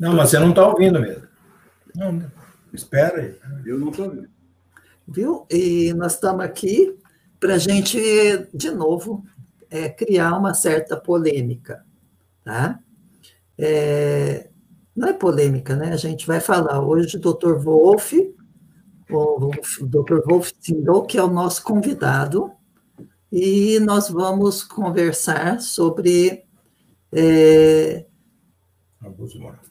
Não, mas você não está ouvindo mesmo. Não, espera aí. Eu não estou ouvindo. Viu? E nós estamos aqui para a gente, de novo, é, criar uma certa polêmica. Tá? É, não é polêmica, né? A gente vai falar hoje do Dr. Wolf, o Dr. Wolf Tindall, que é o nosso convidado, e nós vamos conversar sobre é, abuso moral.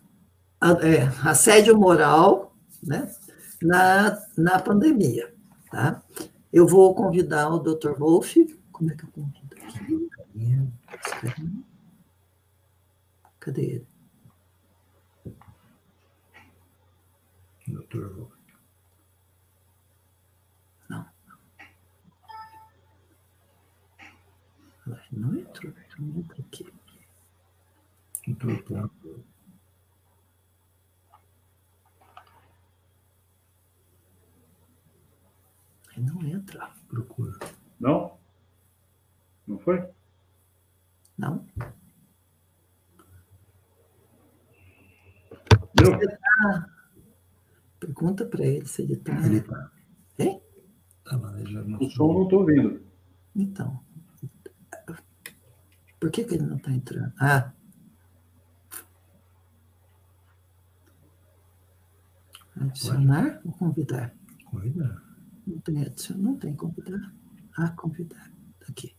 É, assédio moral né, na, na pandemia. Tá? Eu vou convidar o Dr. Wolf. Como é que eu convido aqui? Cadê ele? Dr. Wolf. Não entrou, não entra aqui. Entrou, tá. Não entra. Procura. Não? Não foi? Não. Deu? Tá... Pergunta para ele se ele está. Ele está. Hein? Tá lá, ele já O som não estou ouvindo. Então. Por que, que ele não está entrando? Ah. Adicionar ou convidar? Convidar. Não tem adicionar, não tem convidar. Ah, convidar. Tá aqui.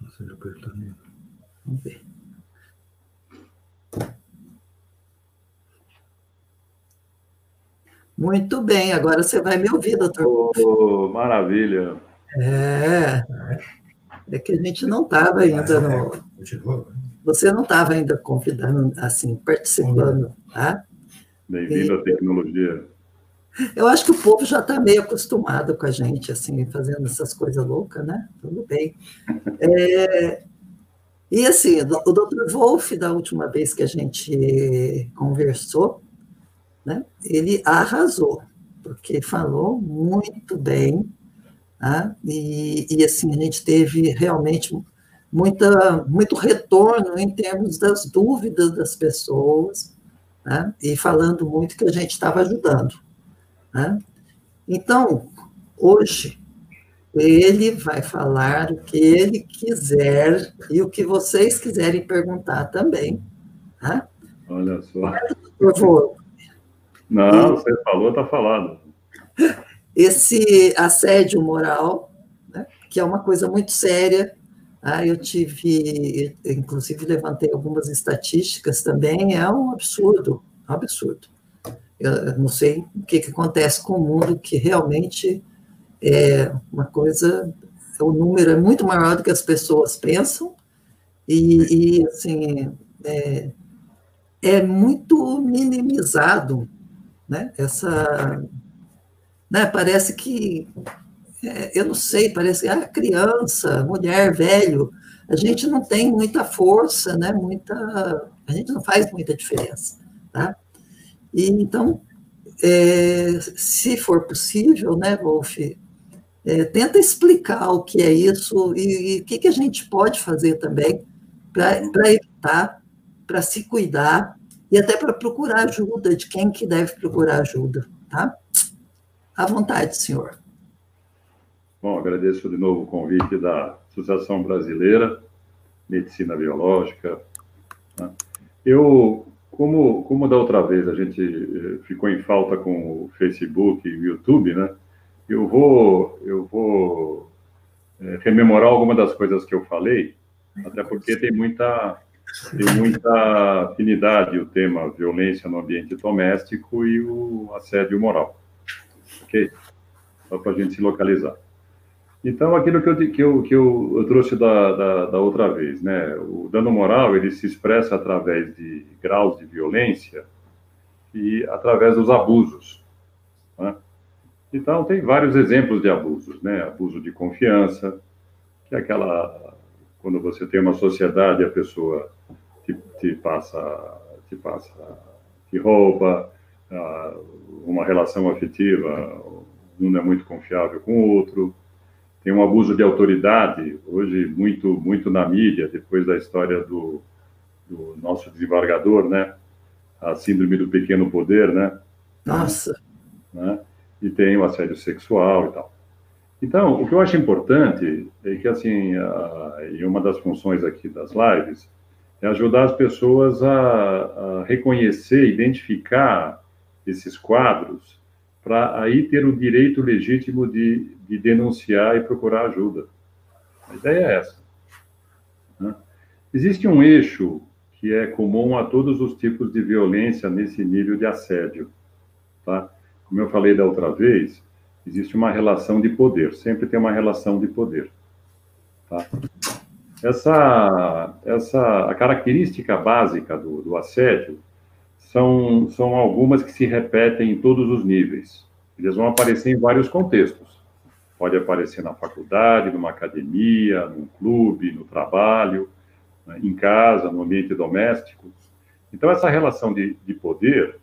Você já apertou nele. Vamos ver. Muito bem, agora você vai me ouvir, doutor. Oh, maravilha. É. É que a gente não estava ainda no. Você não estava ainda convidando, assim, participando, tá? Bem-vindo à tecnologia. Eu acho que o povo já está meio acostumado com a gente, assim, fazendo essas coisas loucas, né? Tudo bem. É, e assim, o Dr. Wolf, da última vez que a gente conversou, né, ele arrasou, porque falou muito bem Tá? E, e, assim, a gente teve realmente muita, muito retorno em termos das dúvidas das pessoas, né? e falando muito que a gente estava ajudando. Né? Então, hoje, ele vai falar o que ele quiser e o que vocês quiserem perguntar também. Tá? Olha só. Por favor. Não, você falou, está falado esse assédio moral, né, que é uma coisa muito séria. Ah, eu tive, inclusive levantei algumas estatísticas também, é um absurdo, é um absurdo. Eu não sei o que, que acontece com o mundo, que realmente é uma coisa, o número é muito maior do que as pessoas pensam, e, e assim, é, é muito minimizado né, essa né? Parece que, é, eu não sei, parece que ah, criança, mulher, velho, a gente não tem muita força, né? Muita, a gente não faz muita diferença, tá? E então, é, se for possível, né, Wolf, é, tenta explicar o que é isso e, e o que, que a gente pode fazer também para evitar, para se cuidar e até para procurar ajuda de quem que deve procurar ajuda, tá? À vontade, senhor. Bom, agradeço de novo o convite da Associação Brasileira Medicina Biológica. Né? Eu, como, como da outra vez a gente eh, ficou em falta com o Facebook e o YouTube, né? Eu vou, eu vou é, rememorar algumas das coisas que eu falei, até porque tem muita, tem muita afinidade o tema violência no ambiente doméstico e o assédio moral ok? Só para a gente se localizar. Então, aquilo que eu, que eu, que eu, trouxe da, da, da, outra vez, né? O dano moral, ele se expressa através de graus de violência e através dos abusos, né? Então, tem vários exemplos de abusos, né? Abuso de confiança, que é aquela... Quando você tem uma sociedade, a pessoa te, te passa... Te passa... te rouba, uma relação afetiva, não é muito confiável com o outro, tem um abuso de autoridade, hoje muito, muito na mídia, depois da história do, do nosso desembargador, né? a síndrome do pequeno poder, né? Nossa. Né? E tem o assédio sexual e tal. Então, o que eu acho importante é que, assim, a, e uma das funções aqui das lives é ajudar as pessoas a, a reconhecer, identificar esses quadros para aí ter o direito legítimo de, de denunciar e procurar ajuda. A ideia é essa. Né? Existe um eixo que é comum a todos os tipos de violência nesse nível de assédio. Tá? Como eu falei da outra vez, existe uma relação de poder, sempre tem uma relação de poder. Tá? Essa, essa, a característica básica do, do assédio são, são algumas que se repetem em todos os níveis. Eles vão aparecer em vários contextos. Pode aparecer na faculdade, numa academia, num clube, no trabalho, né, em casa, no ambiente doméstico. Então, essa relação de, de poder,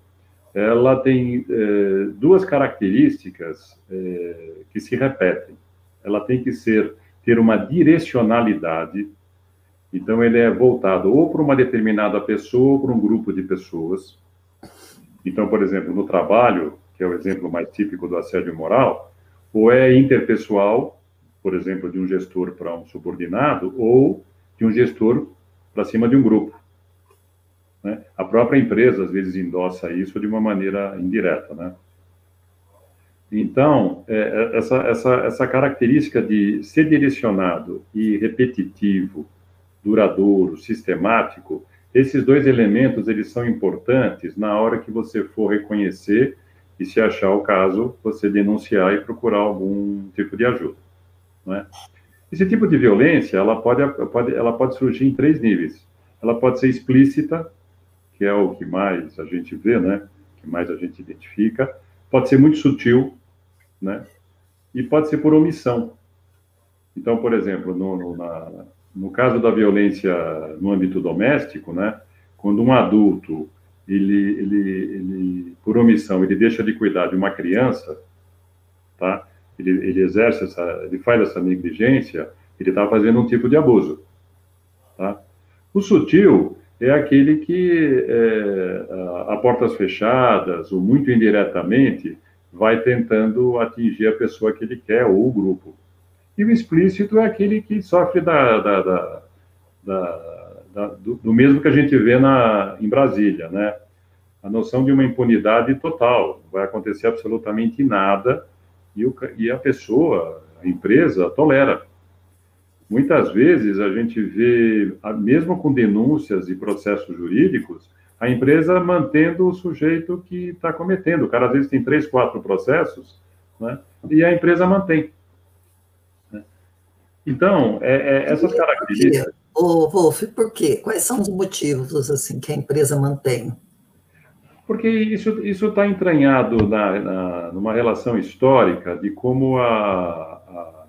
ela tem é, duas características é, que se repetem. Ela tem que ser ter uma direcionalidade. Então, ele é voltado ou para uma determinada pessoa ou para um grupo de pessoas. Então, por exemplo, no trabalho, que é o exemplo mais típico do assédio moral, ou é interpessoal, por exemplo, de um gestor para um subordinado, ou de um gestor para cima de um grupo. Né? A própria empresa, às vezes, endossa isso de uma maneira indireta. Né? Então, é, é, essa, essa, essa característica de ser direcionado e repetitivo, duradouro, sistemático, esses dois elementos eles são importantes na hora que você for reconhecer e, se achar o caso, você denunciar e procurar algum tipo de ajuda. Né? Esse tipo de violência ela pode, pode, ela pode surgir em três níveis. Ela pode ser explícita, que é o que mais a gente vê, né? que mais a gente identifica. Pode ser muito sutil, né? E pode ser por omissão. Então, por exemplo, no, no, na, no caso da violência no âmbito doméstico, né? Quando um adulto, ele, ele, ele, por omissão, ele deixa de cuidar de uma criança, tá? Ele, ele exerce essa, ele faz essa negligência, ele está fazendo um tipo de abuso, tá? O sutil é aquele que, é, a, a portas fechadas, ou muito indiretamente, vai tentando atingir a pessoa que ele quer ou o grupo. E o explícito é aquele que sofre da, da, da, da do, do, mesmo que a gente vê na, em Brasília, né? A noção de uma impunidade total, vai acontecer absolutamente nada e, o, e a pessoa, a empresa, tolera. Muitas vezes a gente vê, mesmo com denúncias e processos jurídicos, a empresa mantendo o sujeito que está cometendo. O cara, às vezes, tem três, quatro processos, né? e a empresa mantém. Então, é, é, essas características. Ô, Wolf, por quê? Quais são os motivos assim que a empresa mantém? Porque isso está entranhado na, na, numa relação histórica de como a, a,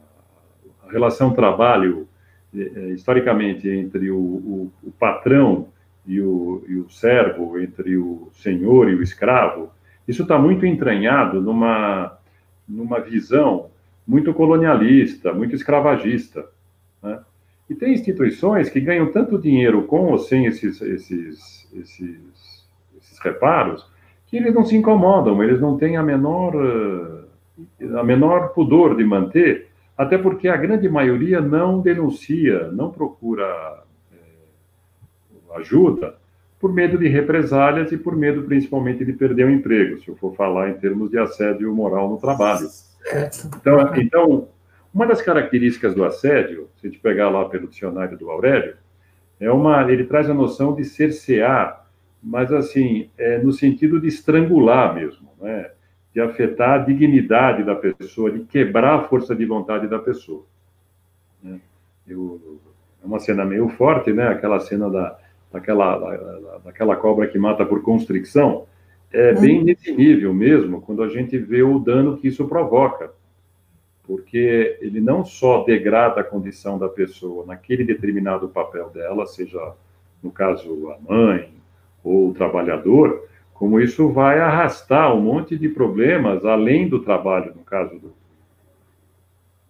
relação trabalho, eh, historicamente, entre o, o, o patrão e o, e o servo, entre o senhor e o escravo, isso está muito entranhado numa, numa visão muito colonialista, muito escravagista. Né? E tem instituições que ganham tanto dinheiro com ou sem esses, esses, esses, esses reparos que eles não se incomodam, eles não têm a menor, a menor pudor de manter, até porque a grande maioria não denuncia, não procura ajuda por medo de represálias e por medo principalmente de perder o emprego, se eu for falar em termos de assédio moral no trabalho. Então, então uma das características do assédio, se a gente pegar lá pelo dicionário do Aurélio, é uma, ele traz a noção de cercear, mas assim, é no sentido de estrangular mesmo, né? de afetar a dignidade da pessoa, de quebrar a força de vontade da pessoa. Né? É uma cena meio forte, né? Aquela cena da, daquela, daquela cobra que mata por constricção, é bem uhum. nesse nível mesmo, quando a gente vê o dano que isso provoca. Porque ele não só degrada a condição da pessoa naquele determinado papel dela, seja, no caso, a mãe ou o trabalhador, como isso vai arrastar um monte de problemas, além do trabalho, no caso do,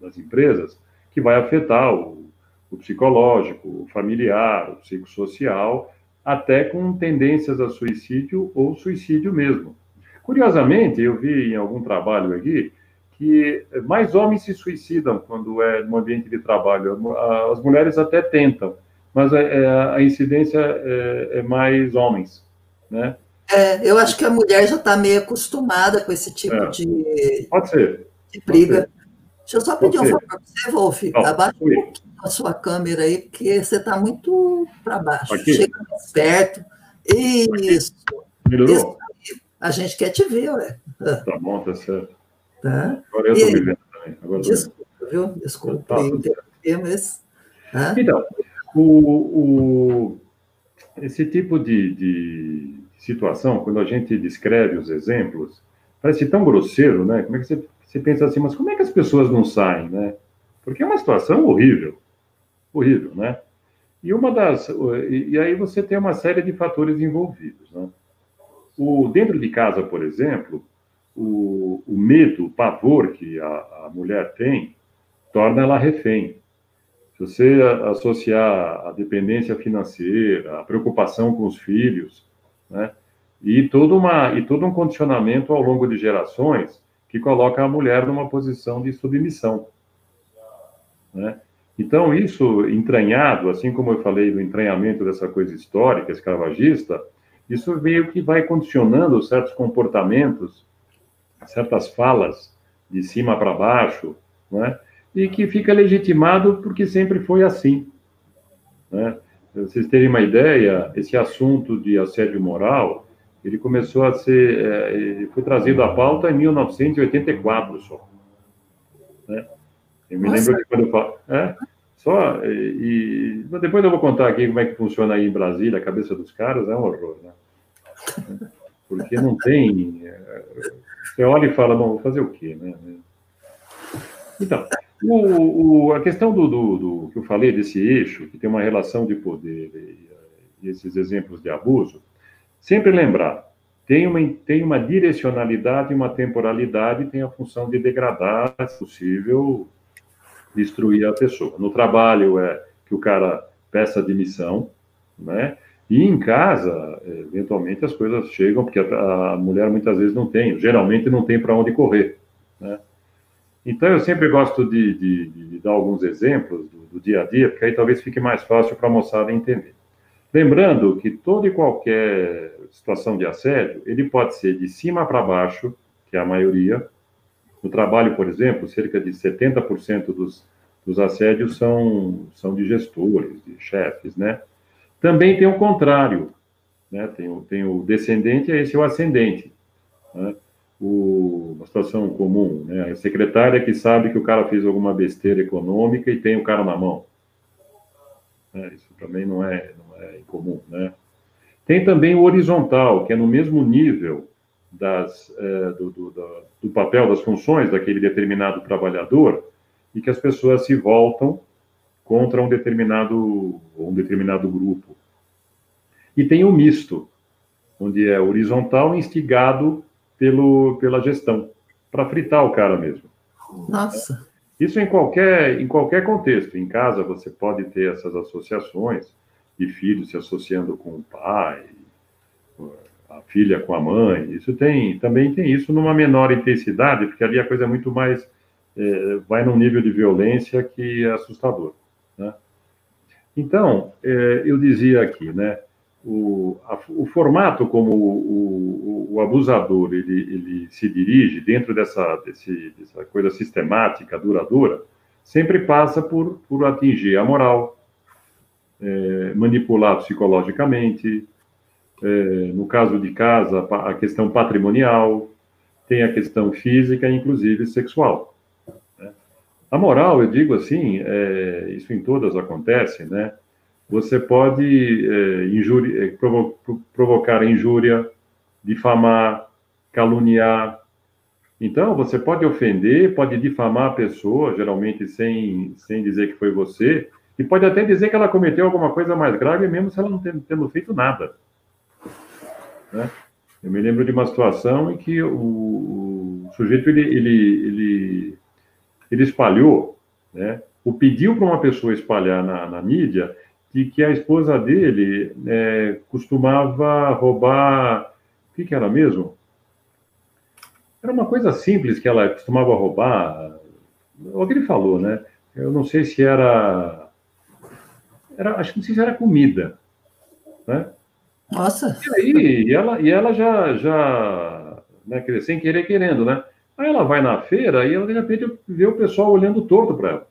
das empresas, que vai afetar o, o psicológico, o familiar, o psicossocial até com tendências a suicídio ou suicídio mesmo. Curiosamente, eu vi em algum trabalho aqui que mais homens se suicidam quando é no ambiente de trabalho. As mulheres até tentam, mas a, é, a incidência é, é, mais homens, né? É, eu acho que a mulher já está meio acostumada com esse tipo é. de, Pode ser. de briga. Pode ser. Deixa eu só pedir um favor para você, Wolf. Abaixa um pouquinho a sua câmera aí, porque você está muito para baixo. Aqui? Chega mais perto. Isso. Melhorou? Isso. A gente quer te ver, ué. Tá bom, tá certo. Tá? Agora eu estou me vendo também. Agora desculpa, viu? Desculpa tá, interromper, mas... Tá? Então, o, o, esse tipo de, de situação, quando a gente descreve os exemplos, parece tão grosseiro, né? Como é que você, você pensa assim, mas como é que as pessoas não saem, né? Porque é uma situação horrível, horrível, né? E uma das, e aí você tem uma série de fatores envolvidos, né? O dentro de casa, por exemplo, o, o medo, o pavor que a, a mulher tem, torna ela refém. Se você associar a dependência financeira, a preocupação com os filhos, né? E todo, uma, e todo um condicionamento ao longo de gerações que coloca a mulher numa posição de submissão. Né? Então, isso entranhado, assim como eu falei do entranhamento dessa coisa histórica, escravagista, isso meio que vai condicionando certos comportamentos, certas falas de cima para baixo, né? e que fica legitimado porque sempre foi assim. Né? Pra vocês terem uma ideia, esse assunto de assédio moral, ele começou a ser, é, foi trazido à pauta em 1984 só. Né? Eu me Nossa. lembro que quando eu falo. É, só. E, e, depois eu vou contar aqui como é que funciona aí em Brasília, a cabeça dos caras é um horror, né? Porque não tem. É, você olha e fala, bom, vou fazer o quê, né? Então, o, o, a questão do, do, do, que eu falei desse eixo, que tem uma relação de poder e, e esses exemplos de abuso, sempre lembrar, tem uma, tem uma direcionalidade, uma temporalidade, tem a função de degradar, se possível, destruir a pessoa. No trabalho é que o cara peça demissão, né? E em casa, eventualmente as coisas chegam, porque a, a mulher muitas vezes não tem, geralmente não tem para onde correr, né? Então eu sempre gosto de, de, de dar alguns exemplos do, do, dia a dia, porque aí talvez fique mais fácil para a moçada entender. Lembrando que toda e qualquer situação de assédio, ele pode ser de cima para baixo, que é a maioria, no trabalho, por exemplo, cerca de 70% dos, dos assédios são, são de gestores, de chefes, né? Também tem o contrário, né? Tem o, tem o descendente, esse é o ascendente. Né? O, uma situação comum, né? A secretária que sabe que o cara fez alguma besteira econômica e tem o cara na mão. É, isso também não é, não é incomum, né? Tem também o horizontal, que é no mesmo nível das, é, do, do, do, papel, das funções daquele determinado trabalhador e que as pessoas se voltam contra um determinado, um determinado grupo. E tem o misto, onde é horizontal instigado pelo, pela gestão, para fritar o cara mesmo. Nossa! Isso em qualquer, em qualquer contexto. Em casa você pode ter essas associações de filhos se associando com o pai, a filha com a mãe. Isso tem, também tem isso numa menor intensidade, porque ali a coisa é muito mais é, vai num nível de violência que é assustador. Né? Então, é, eu dizia aqui, né, o, a, o formato como o, o, o, abusador ele, ele se dirige dentro dessa, desse, dessa coisa sistemática, duradoura, sempre passa por, por atingir a moral, é, manipular psicologicamente, é, no caso de casa, a questão patrimonial, tem a questão física, inclusive sexual. Né? A moral, eu digo assim, é, isso em todas acontece, né? Você pode é, é, provo, provocar injúria, difamar, caluniar. Então, você pode ofender, pode difamar a pessoa, geralmente sem, sem dizer que foi você, e pode até dizer que ela cometeu alguma coisa mais grave, mesmo se ela não tendo, tendo feito nada. Né? Eu me lembro de uma situação em que o, o sujeito ele, ele, ele, ele espalhou, né? o pediu para uma pessoa espalhar na, na mídia, de que a esposa dele é, costumava roubar. O que, que era mesmo? Era uma coisa simples que ela costumava roubar. Alguém falou, né? Eu não sei se era. era acho que não sei se era comida. Né? Nossa! E aí, e ela, e ela já, já né, sem querer querendo, né? Aí ela vai na feira e ela, de repente, vê o pessoal olhando torto para ela,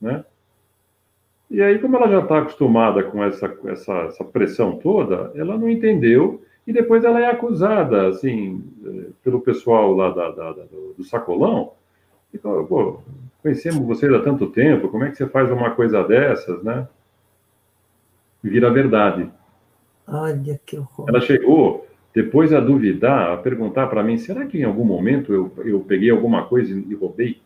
né? E aí, como ela já está acostumada com essa, essa, essa pressão toda, ela não entendeu e depois ela é acusada, assim, pelo pessoal lá da, da, da, do sacolão. Então, pô, conhecemos vocês há tanto tempo, como é que você faz uma coisa dessas, né? Vira verdade. Olha que horror. Ela chegou depois a duvidar, a perguntar para mim: será que em algum momento eu, eu peguei alguma coisa e roubei?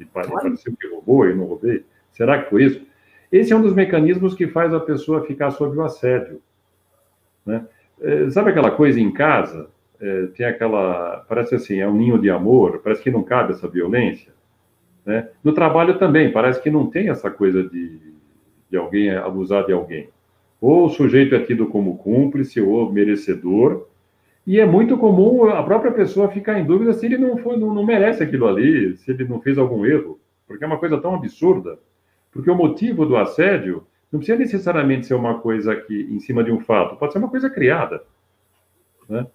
E pareceu que roubou e não roubei? Será que foi isso? Esse é um dos mecanismos que faz a pessoa ficar sob o assédio. Né? É, sabe aquela coisa em casa? É, tem aquela. Parece assim, é um ninho de amor, parece que não cabe essa violência. Né? No trabalho também, parece que não tem essa coisa de, de alguém abusar de alguém. Ou o sujeito é tido como cúmplice ou merecedor, e é muito comum a própria pessoa ficar em dúvida se ele não, foi, não, não merece aquilo ali, se ele não fez algum erro, porque é uma coisa tão absurda. Porque o motivo do assédio não precisa necessariamente ser uma coisa que em cima de um fato, pode ser uma coisa criada. Né?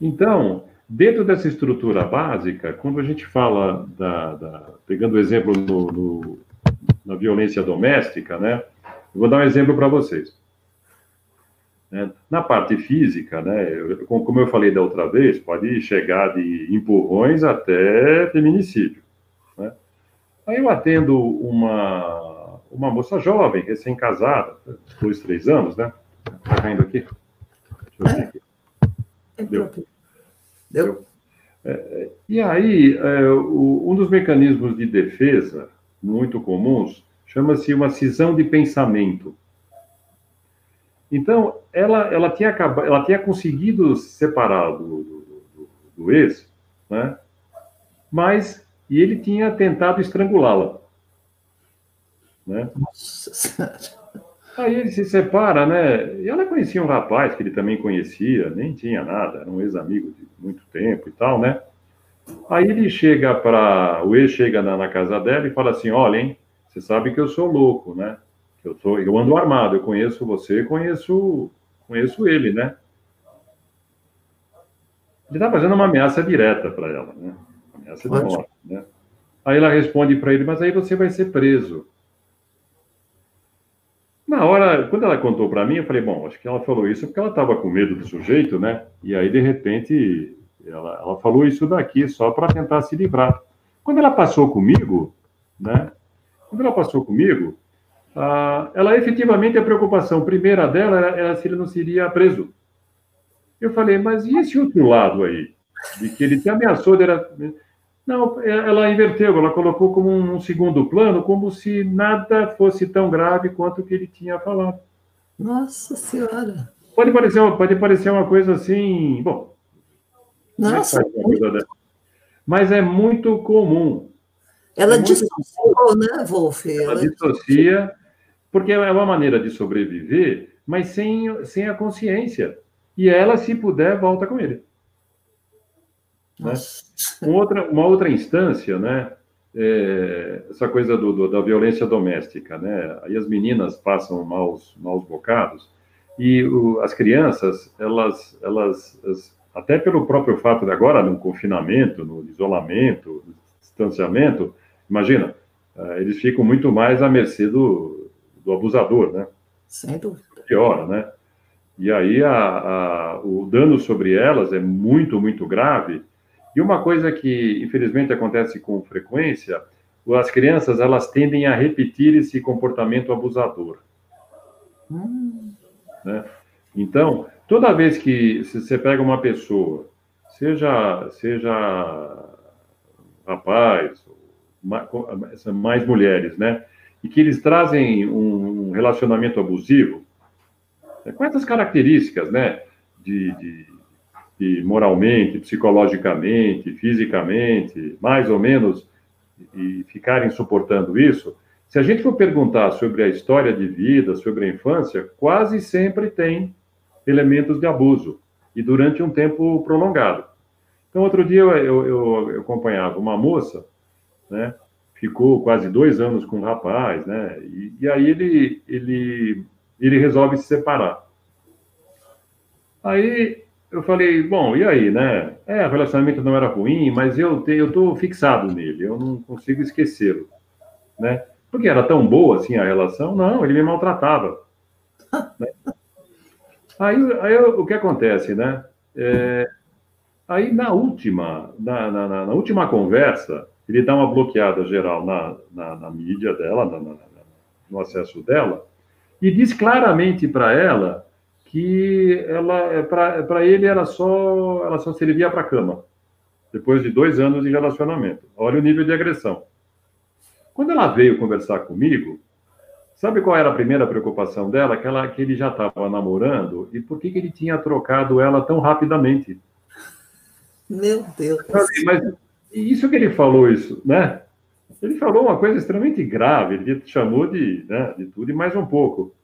Então, dentro dessa estrutura básica, quando a gente fala da, da pegando o exemplo no, na violência doméstica, né? Eu vou dar um exemplo para vocês. É, na parte física, né, como eu falei da outra vez, pode chegar de empurrões até feminicídio. Aí eu atendo uma, uma moça jovem, recém-casada, dois, três anos, né? Está caindo aqui? Deixa eu ver aqui. Deu. Deu. É, e aí, é, o, um dos mecanismos de defesa muito comuns chama-se uma cisão de pensamento. Então, ela, ela, tinha, acabado, ela tinha conseguido se separar do, do, do, do ex, né? mas e ele tinha tentado estrangulá-la. Né? Aí ele se separa, né? E ela conhecia um rapaz que ele também conhecia, nem tinha nada, era um ex-amigo de muito tempo e tal, né? Aí ele chega para. O ex chega na, na, casa dela e fala assim: Olha, hein, você sabe que eu sou louco, né? Eu, sou, eu ando armado, eu conheço você, conheço, conheço ele, né? Ele está fazendo uma ameaça direta para ela, né? Ameaça de morte, né? Aí ela responde para ele, mas aí você vai ser preso. Na hora, quando ela contou para mim, eu falei, bom, acho que ela falou isso porque ela estava com medo do sujeito, né? E aí, de repente, ela, ela falou isso daqui só para tentar se livrar. Quando ela passou comigo, né? Quando ela passou comigo, ela efetivamente a preocupação primeira dela era, era, se ele não seria preso. Eu falei, mas e esse outro lado aí? De que ele te ameaçou, era... Não, ela inverteu, ela colocou como um segundo plano, como se nada fosse tão grave quanto o que ele tinha falado. Nossa Senhora! Pode parecer, pode parecer uma coisa assim, bom. Nossa! É mas é muito comum. Ela é dissociou, né, Wolf? Ela, ela dissocia, porque é uma maneira de sobreviver, mas sem, sem a consciência. E ela, se puder, volta com ele. Né? Uma, outra, uma outra instância, né? É, essa coisa do, do, da violência doméstica, né? Aí as meninas passam maus, maus bocados e o, as crianças, elas, elas, as, até pelo próprio fato de agora no confinamento, no isolamento, no distanciamento, Imagina, uh, eles ficam muito mais à mercê do, do abusador, né? Sem dúvida. Piora, né? E aí a, a, o dano sobre elas é muito, muito grave. E uma coisa que, infelizmente, acontece com frequência, as crianças elas tendem a repetir esse comportamento abusador. Hum. Né? Então, toda vez que você pega uma pessoa, seja, seja rapaz, mais mulheres, né? E que eles trazem um relacionamento abusivo. Né? Quantas características, né? De, de, de, moralmente, psicologicamente, fisicamente, mais ou menos, e ficarem suportando isso, se a gente for perguntar sobre a história de vida, sobre a infância, quase sempre tem elementos de abuso, e durante um tempo prolongado. Então, outro dia eu, eu, eu acompanhava uma moça, né, ficou quase dois anos com um rapaz, né, e, e aí ele, ele, ele resolve se separar. Aí eu falei, bom, e aí, né? É, o relacionamento não era ruim, mas eu te, eu tô fixado nele, eu não consigo esquecê-lo, né? Porque era tão boa assim a relação, não, ele me maltratava. né? Aí, aí o que acontece, né? É, aí na última, na, na, na, última conversa, ele dá uma bloqueada geral na, na, na mídia dela, no acesso dela, e diz claramente para ela que ela é, para ele era só ela só servia para cama depois de dois anos de relacionamento. Olha o nível de agressão. Quando ela veio conversar comigo sabe qual era a primeira preocupação dela? Que ela que ele já estava namorando e por que, que ele tinha trocado ela tão rapidamente? Meu Deus. Mas isso que ele falou isso né? Ele falou uma coisa extremamente grave ele chamou de né, de tudo e mais um pouco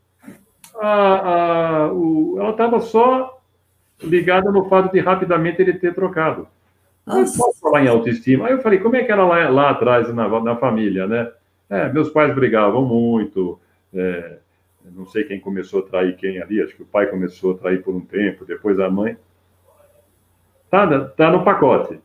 a, a, o, ela estava só ligada no fato de rapidamente ele ter trocado. Mas posso falar em autoestima? Aí eu falei, como é que era lá, lá atrás na, na família, né? É, meus pais brigavam muito, é, não sei quem começou a trair quem ali, acho que o pai começou a trair por um tempo, depois a mãe. Tá, tá no pacote.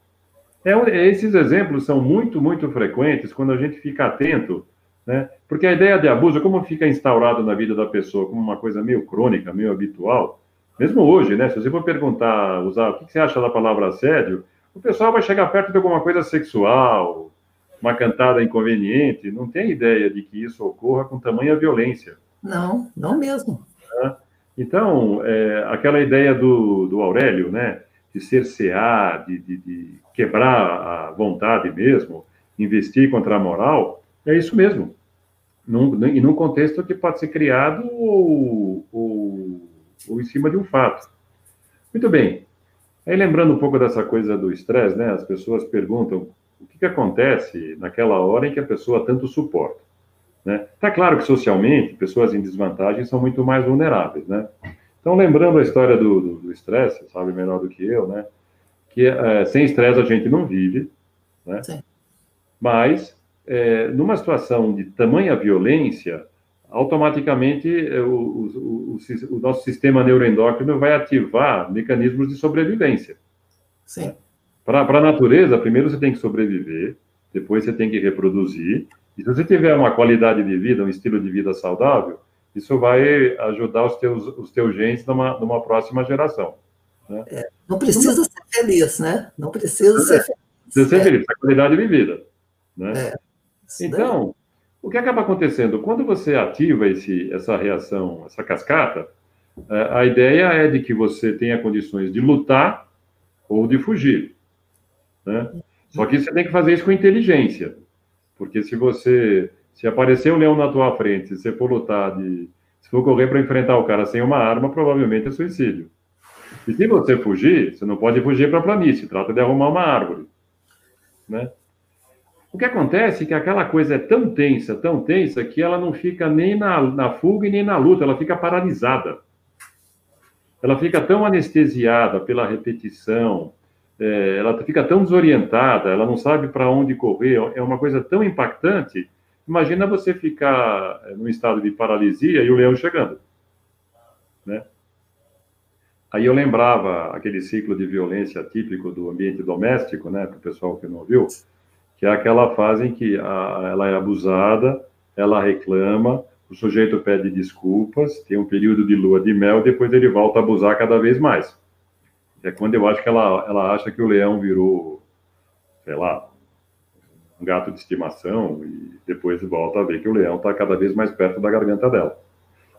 É, esses exemplos são muito, muito frequentes quando a gente fica atento né? Porque a ideia de abuso, como fica instaurado na vida da pessoa como uma coisa meio crônica, meio habitual, mesmo hoje, né? Se você for perguntar, usar o que você acha da palavra assédio, o pessoal vai chegar perto de alguma coisa sexual, uma cantada inconveniente, não tem ideia de que isso ocorra com tamanha violência. Não, não mesmo. Né? Então, é, aquela ideia do, do Aurélio, né? De cercear, de, de, de quebrar a vontade mesmo, investir contra a moral, é isso mesmo num, e num contexto que pode ser criado ou, ou, ou em cima de um fato. Muito bem. Aí lembrando um pouco dessa coisa do estresse, né? As pessoas perguntam o que, que acontece naquela hora em que a pessoa tanto suporta. Né? Tá claro que socialmente pessoas em desvantagem são muito mais vulneráveis, né? Então lembrando a história do estresse, sabe melhor do que eu, né? Que é, sem estresse a gente não vive, né? Sim. Mas é, numa situação de tamanha violência, automaticamente é, o, o, o, o, nosso sistema neuroendócrino vai ativar mecanismos de sobrevivência. Sim. Para a natureza, primeiro você tem que sobreviver, depois você tem que reproduzir, e se você tiver uma qualidade de vida, um estilo de vida saudável, isso vai ajudar os teus, os teus genes numa, numa próxima geração. Né? É, não precisa ser feliz, né? Não precisa ser feliz. Precisa ser feliz, é qualidade de vida. Né? É. Então, o que acaba acontecendo? Quando você ativa esse, essa reação, essa cascata, é, a ideia é de que você tenha condições de lutar ou de fugir. Né? Só que você tem que fazer isso com inteligência. Porque se você. Se aparecer um leão na tua frente, se você for lutar de. Se for correr para enfrentar o cara sem uma arma, provavelmente é suicídio. E se você fugir, você não pode fugir para a planície, trata de arrumar uma árvore. Né? O que acontece é que aquela coisa é tão tensa, tão tensa, que ela não fica nem na, na fuga e nem na luta, ela fica paralisada. Ela fica tão anestesiada pela repetição, é, ela fica tão desorientada, ela não sabe para onde correr, é uma coisa tão impactante. Imagina você ficar é, num estado de paralisia e o leão chegando. Né? Aí eu lembrava aquele ciclo de violência típico do ambiente doméstico, né, para o pessoal que não ouviu, que é aquela fase em que a, ela é abusada, ela reclama, o sujeito pede desculpas, tem um período de lua de mel, depois ele volta a abusar cada vez mais. É quando eu acho que ela, ela acha que o leão virou, sei lá, um gato de estimação, e depois volta a ver que o leão está cada vez mais perto da garganta dela.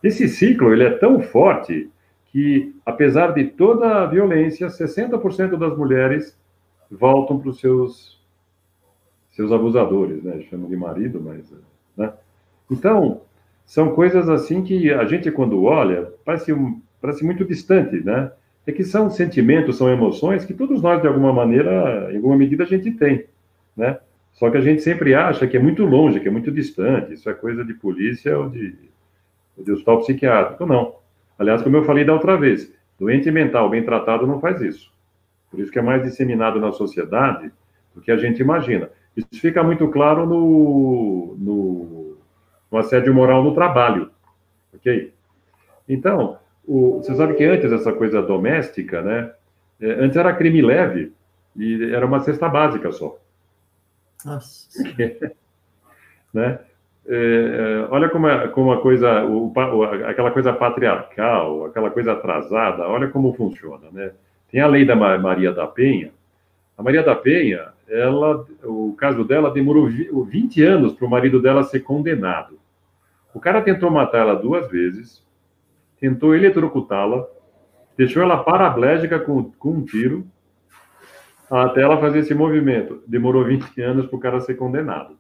Esse ciclo ele é tão forte que, apesar de toda a violência, 60% das mulheres voltam para os seus seus abusadores, né? Chamam de marido, mas. Né? Então, são coisas assim que a gente, quando olha, parece, parece muito distante, né? É que são sentimentos, são emoções que todos nós, de alguma maneira, em alguma medida, a gente tem, né? Só que a gente sempre acha que é muito longe, que é muito distante, isso é coisa de polícia ou de, ou de hospital psiquiátrico. Não. Aliás, como eu falei da outra vez, doente mental bem tratado não faz isso. Por isso que é mais disseminado na sociedade do que a gente imagina. Isso fica muito claro no, no, no assédio moral no trabalho, ok? Então, o, você sabe que antes essa coisa doméstica, né? É, antes era crime leve e era uma cesta básica só. Nossa. né? É, é, olha como, é, como a coisa, o, aquela coisa patriarcal, aquela coisa atrasada, olha como funciona, né? Tem a lei da Maria da Penha. A Maria da Penha, ela, o caso dela demorou 20 anos para o marido dela ser condenado. O cara tentou matar ela duas vezes, tentou eletrocutá-la, deixou ela paraplégica com, com um tiro, até ela fazer esse movimento. Demorou 20 anos para o cara ser condenado.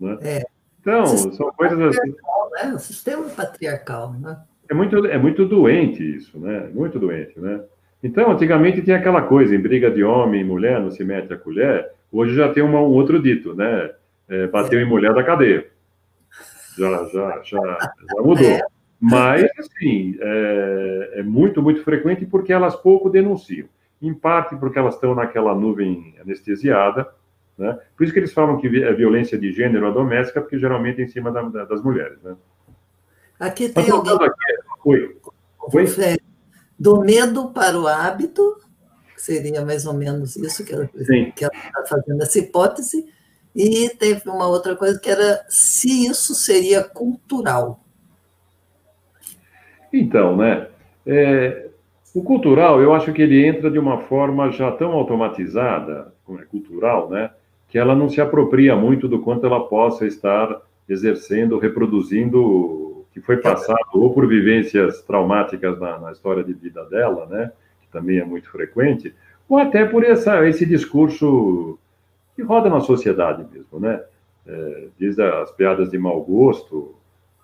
Né? É. Então, são coisas assim. Né? O sistema patriarcal, né? É muito, é muito doente isso, né? Muito doente, né? Então, antigamente tinha aquela coisa, em briga de homem e mulher, não se mete a colher. Hoje já tem uma, um outro dito, né? É, bateu em mulher da cadeia. Já, já, já, já mudou. Mas, assim, é, é, muito, muito frequente porque elas pouco denunciam. Em parte porque elas estão naquela nuvem anestesiada, né? Por isso que eles falam que é violência de gênero a doméstica, porque geralmente é em cima da, da, das mulheres, né? Aqui tem Mas, alguém... Aqui, Oi. Oi? Do medo para o hábito, que seria mais ou menos isso que ela está fazendo, essa hipótese, e teve uma outra coisa que era se isso seria cultural. Então, né? É, o cultural, eu acho que ele entra de uma forma já tão automatizada, como é cultural, né? Que ela não se apropria muito do quanto ela possa estar exercendo, reproduzindo que foi passado ou por vivências traumáticas na, na, história de vida dela, né, que também é muito frequente, ou até por essa, esse discurso que roda na sociedade mesmo, né, é, desde as piadas de mau gosto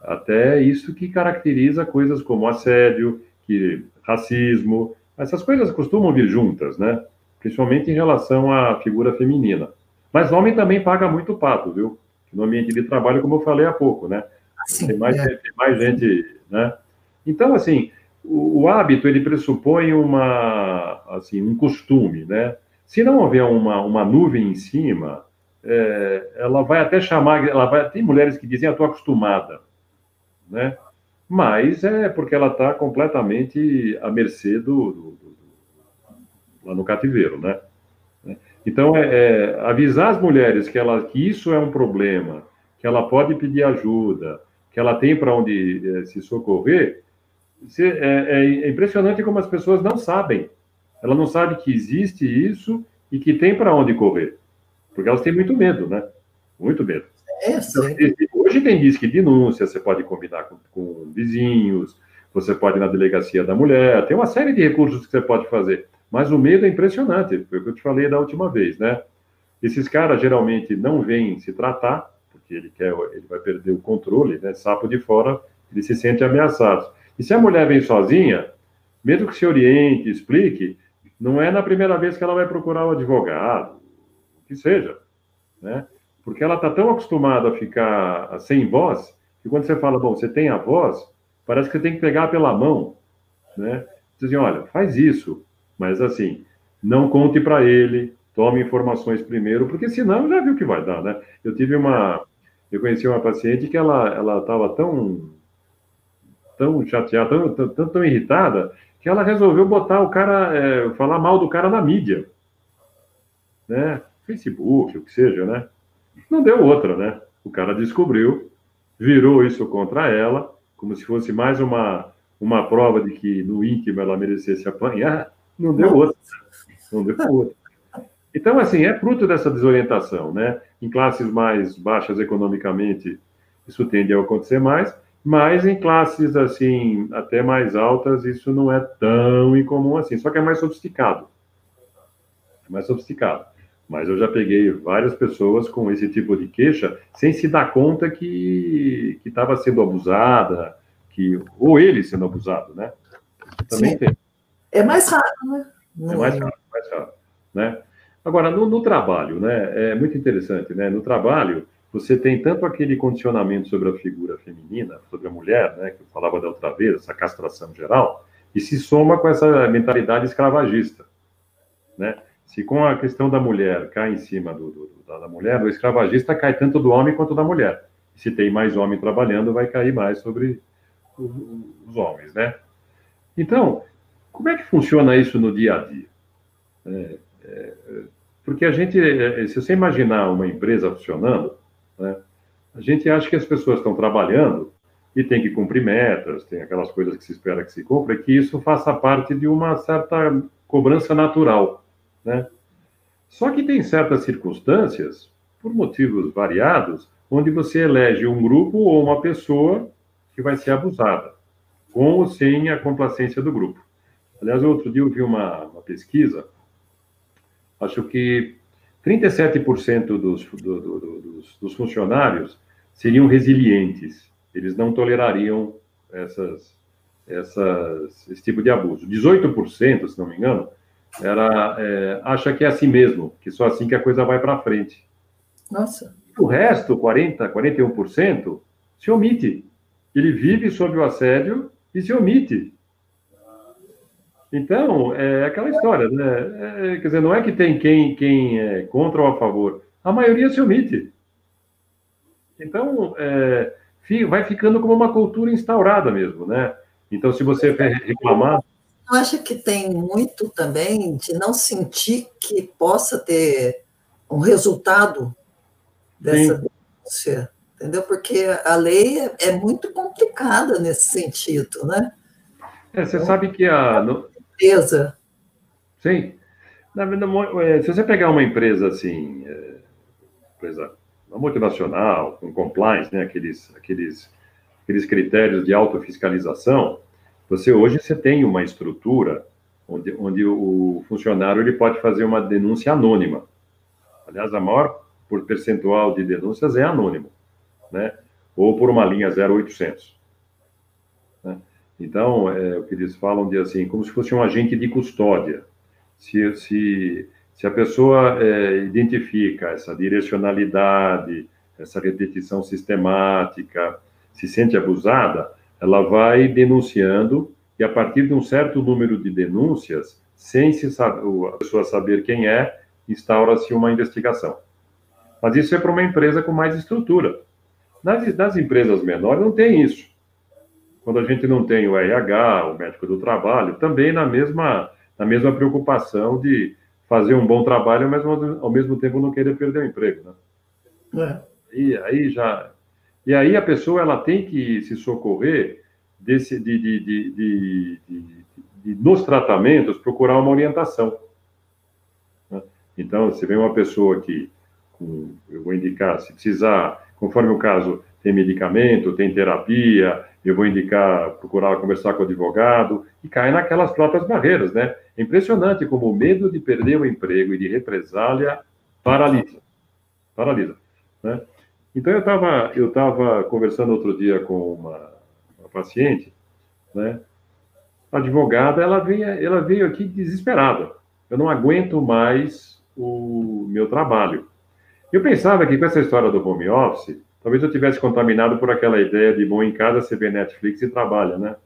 até isso que caracteriza coisas como assédio, que racismo, essas coisas costumam vir juntas, né, principalmente em relação à figura feminina. Mas homem também paga muito pato, viu? No ambiente de trabalho, como eu falei há pouco, né? Sim, tem, mais, é. tem mais gente, né? Então, assim, o, o, hábito, ele pressupõe uma, assim, um costume, né? Se não houver uma, uma nuvem em cima, é, ela vai até chamar, ela vai, tem mulheres que dizem, eu estou acostumada, né? Mas é porque ela está completamente à mercê do, do, do, lá no cativeiro, né? Então, é, é, avisar as mulheres que, ela, que isso é um problema, que ela pode pedir ajuda, ela tem para onde é, se socorrer, é, é, é, impressionante como as pessoas não sabem. Ela não sabe que existe isso e que tem para onde correr. Porque elas têm muito medo, né? Muito medo. É, então, hoje tem disque de denúncia, você pode combinar com, com vizinhos, você pode ir na delegacia da mulher, tem uma série de recursos que você pode fazer. Mas o medo é impressionante, foi o que eu te falei da última vez, né? Esses caras geralmente não vêm se tratar, porque ele quer, ele vai perder o controle, né? Sapo de fora, ele se sente ameaçado. E se a mulher vem sozinha, mesmo que se oriente, explique, não é na primeira vez que ela vai procurar o advogado, o que seja, né? Porque ela está tão acostumada a ficar sem voz, que quando você fala, bom, você tem a voz, parece que você tem que pegar pela mão, né? Dizem, olha, faz isso, mas assim, não conte para ele, tome informações primeiro, porque senão já viu o que vai dar, né? Eu tive uma, eu conheci uma paciente que ela ela estava tão tão chateada, tão, tão, tão, tão, irritada, que ela resolveu botar o cara, é, falar mal do cara na mídia, né? Facebook, o que seja, né? Não deu outra, né? O cara descobriu, virou isso contra ela, como se fosse mais uma, uma prova de que no íntimo ela merecesse apanhar, não deu outra. Não deu outra. Então, assim, é fruto dessa desorientação, né? Em classes mais baixas economicamente, isso tende a acontecer mais, mas em classes, assim, até mais altas, isso não é tão incomum assim, só que é mais sofisticado. É mais sofisticado. Mas eu já peguei várias pessoas com esse tipo de queixa sem se dar conta que estava sendo abusada, que, ou ele sendo abusado, né? Também Sim. tem. É mais raro, né? É mais raro, mais raro, né? Agora, no, no, trabalho, né, é muito interessante, né? No trabalho, você tem tanto aquele condicionamento sobre a figura feminina, sobre a mulher, né, que eu falava da outra vez, essa castração geral, e se soma com essa mentalidade escravagista, né? Se com a questão da mulher cai em cima do, do, da mulher, o escravagista cai tanto do homem quanto da mulher. Se tem mais homem trabalhando, vai cair mais sobre os homens, né? Então, como é que funciona isso no dia a dia? É, porque a gente, é, se você imaginar uma empresa funcionando, né, a gente acha que as pessoas estão trabalhando e tem que cumprir metas, tem aquelas coisas que se espera que se cumpra, que isso faça parte de uma certa cobrança natural, né? Só que tem certas circunstâncias, por motivos variados, onde você elege um grupo ou uma pessoa que vai ser abusada, com ou sem a complacência do grupo. Aliás, outro dia eu vi uma, uma pesquisa, acho que 37% dos, do, do, dos, dos funcionários seriam resilientes, eles não tolerariam essas, essas, esse tipo de abuso. 18%, se não me engano, era, é, acha que é assim mesmo, que só assim que a coisa vai para frente. Nossa. O resto, 40%, 41%, se omite. Ele vive sob o assédio e se omite. Então, é aquela história, né? É, quer dizer, não é que tem quem, quem é contra ou a favor. A maioria se omite. Então, é, vai ficando como uma cultura instaurada mesmo, né? Então, se você reclamar... Eu acho que tem muito também de não sentir que possa ter um resultado dessa Sim. denúncia, entendeu? Porque a lei é, é, muito complicada nesse sentido, né? É, você então, sabe que a... No... Empresa. Sim. Na, na, é, se você pegar uma empresa assim, é, empresa uma multinacional, com compliance, né, aqueles, aqueles, aqueles critérios de autofiscalização, você hoje você tem uma estrutura onde, onde o funcionário ele pode fazer uma denúncia anônima. Aliás, a maior por percentual de denúncias é anônimo, né? Ou por uma linha 0800. Então, é, o que eles falam de assim, como se fosse um agente de custódia. Se, se, se a pessoa é, identifica essa direcionalidade, essa repetição sistemática, se sente abusada, ela vai denunciando e a partir de um certo número de denúncias, sem se saber, a pessoa saber quem é, instaura-se uma investigação. Mas isso é para uma empresa com mais estrutura. Nas, nas empresas menores não tem isso. Quando a gente não tem o RH, o médico do trabalho, também na mesma, na mesma preocupação de fazer um bom trabalho, mas ao mesmo tempo não querer perder o emprego. Né? É. E aí já. E aí a pessoa ela tem que se socorrer desse, de, de, de, de, nos tratamentos, procurar uma orientação. Né? Então, se vem uma pessoa que eu vou indicar, se precisar, conforme o caso, tem medicamento, tem terapia, eu vou indicar, procurar conversar com o advogado, e cai naquelas próprias barreiras, né? É impressionante como o medo de perder o emprego e de represália paralisa. Paralisa, né? Então, eu estava eu tava conversando outro dia com uma, uma paciente, né? A advogada, ela veio, ela veio aqui desesperada. Eu não aguento mais o meu trabalho. Eu pensava que com essa história do home office, talvez eu tivesse contaminado por aquela ideia de bom em casa você vê Netflix e trabalha, né?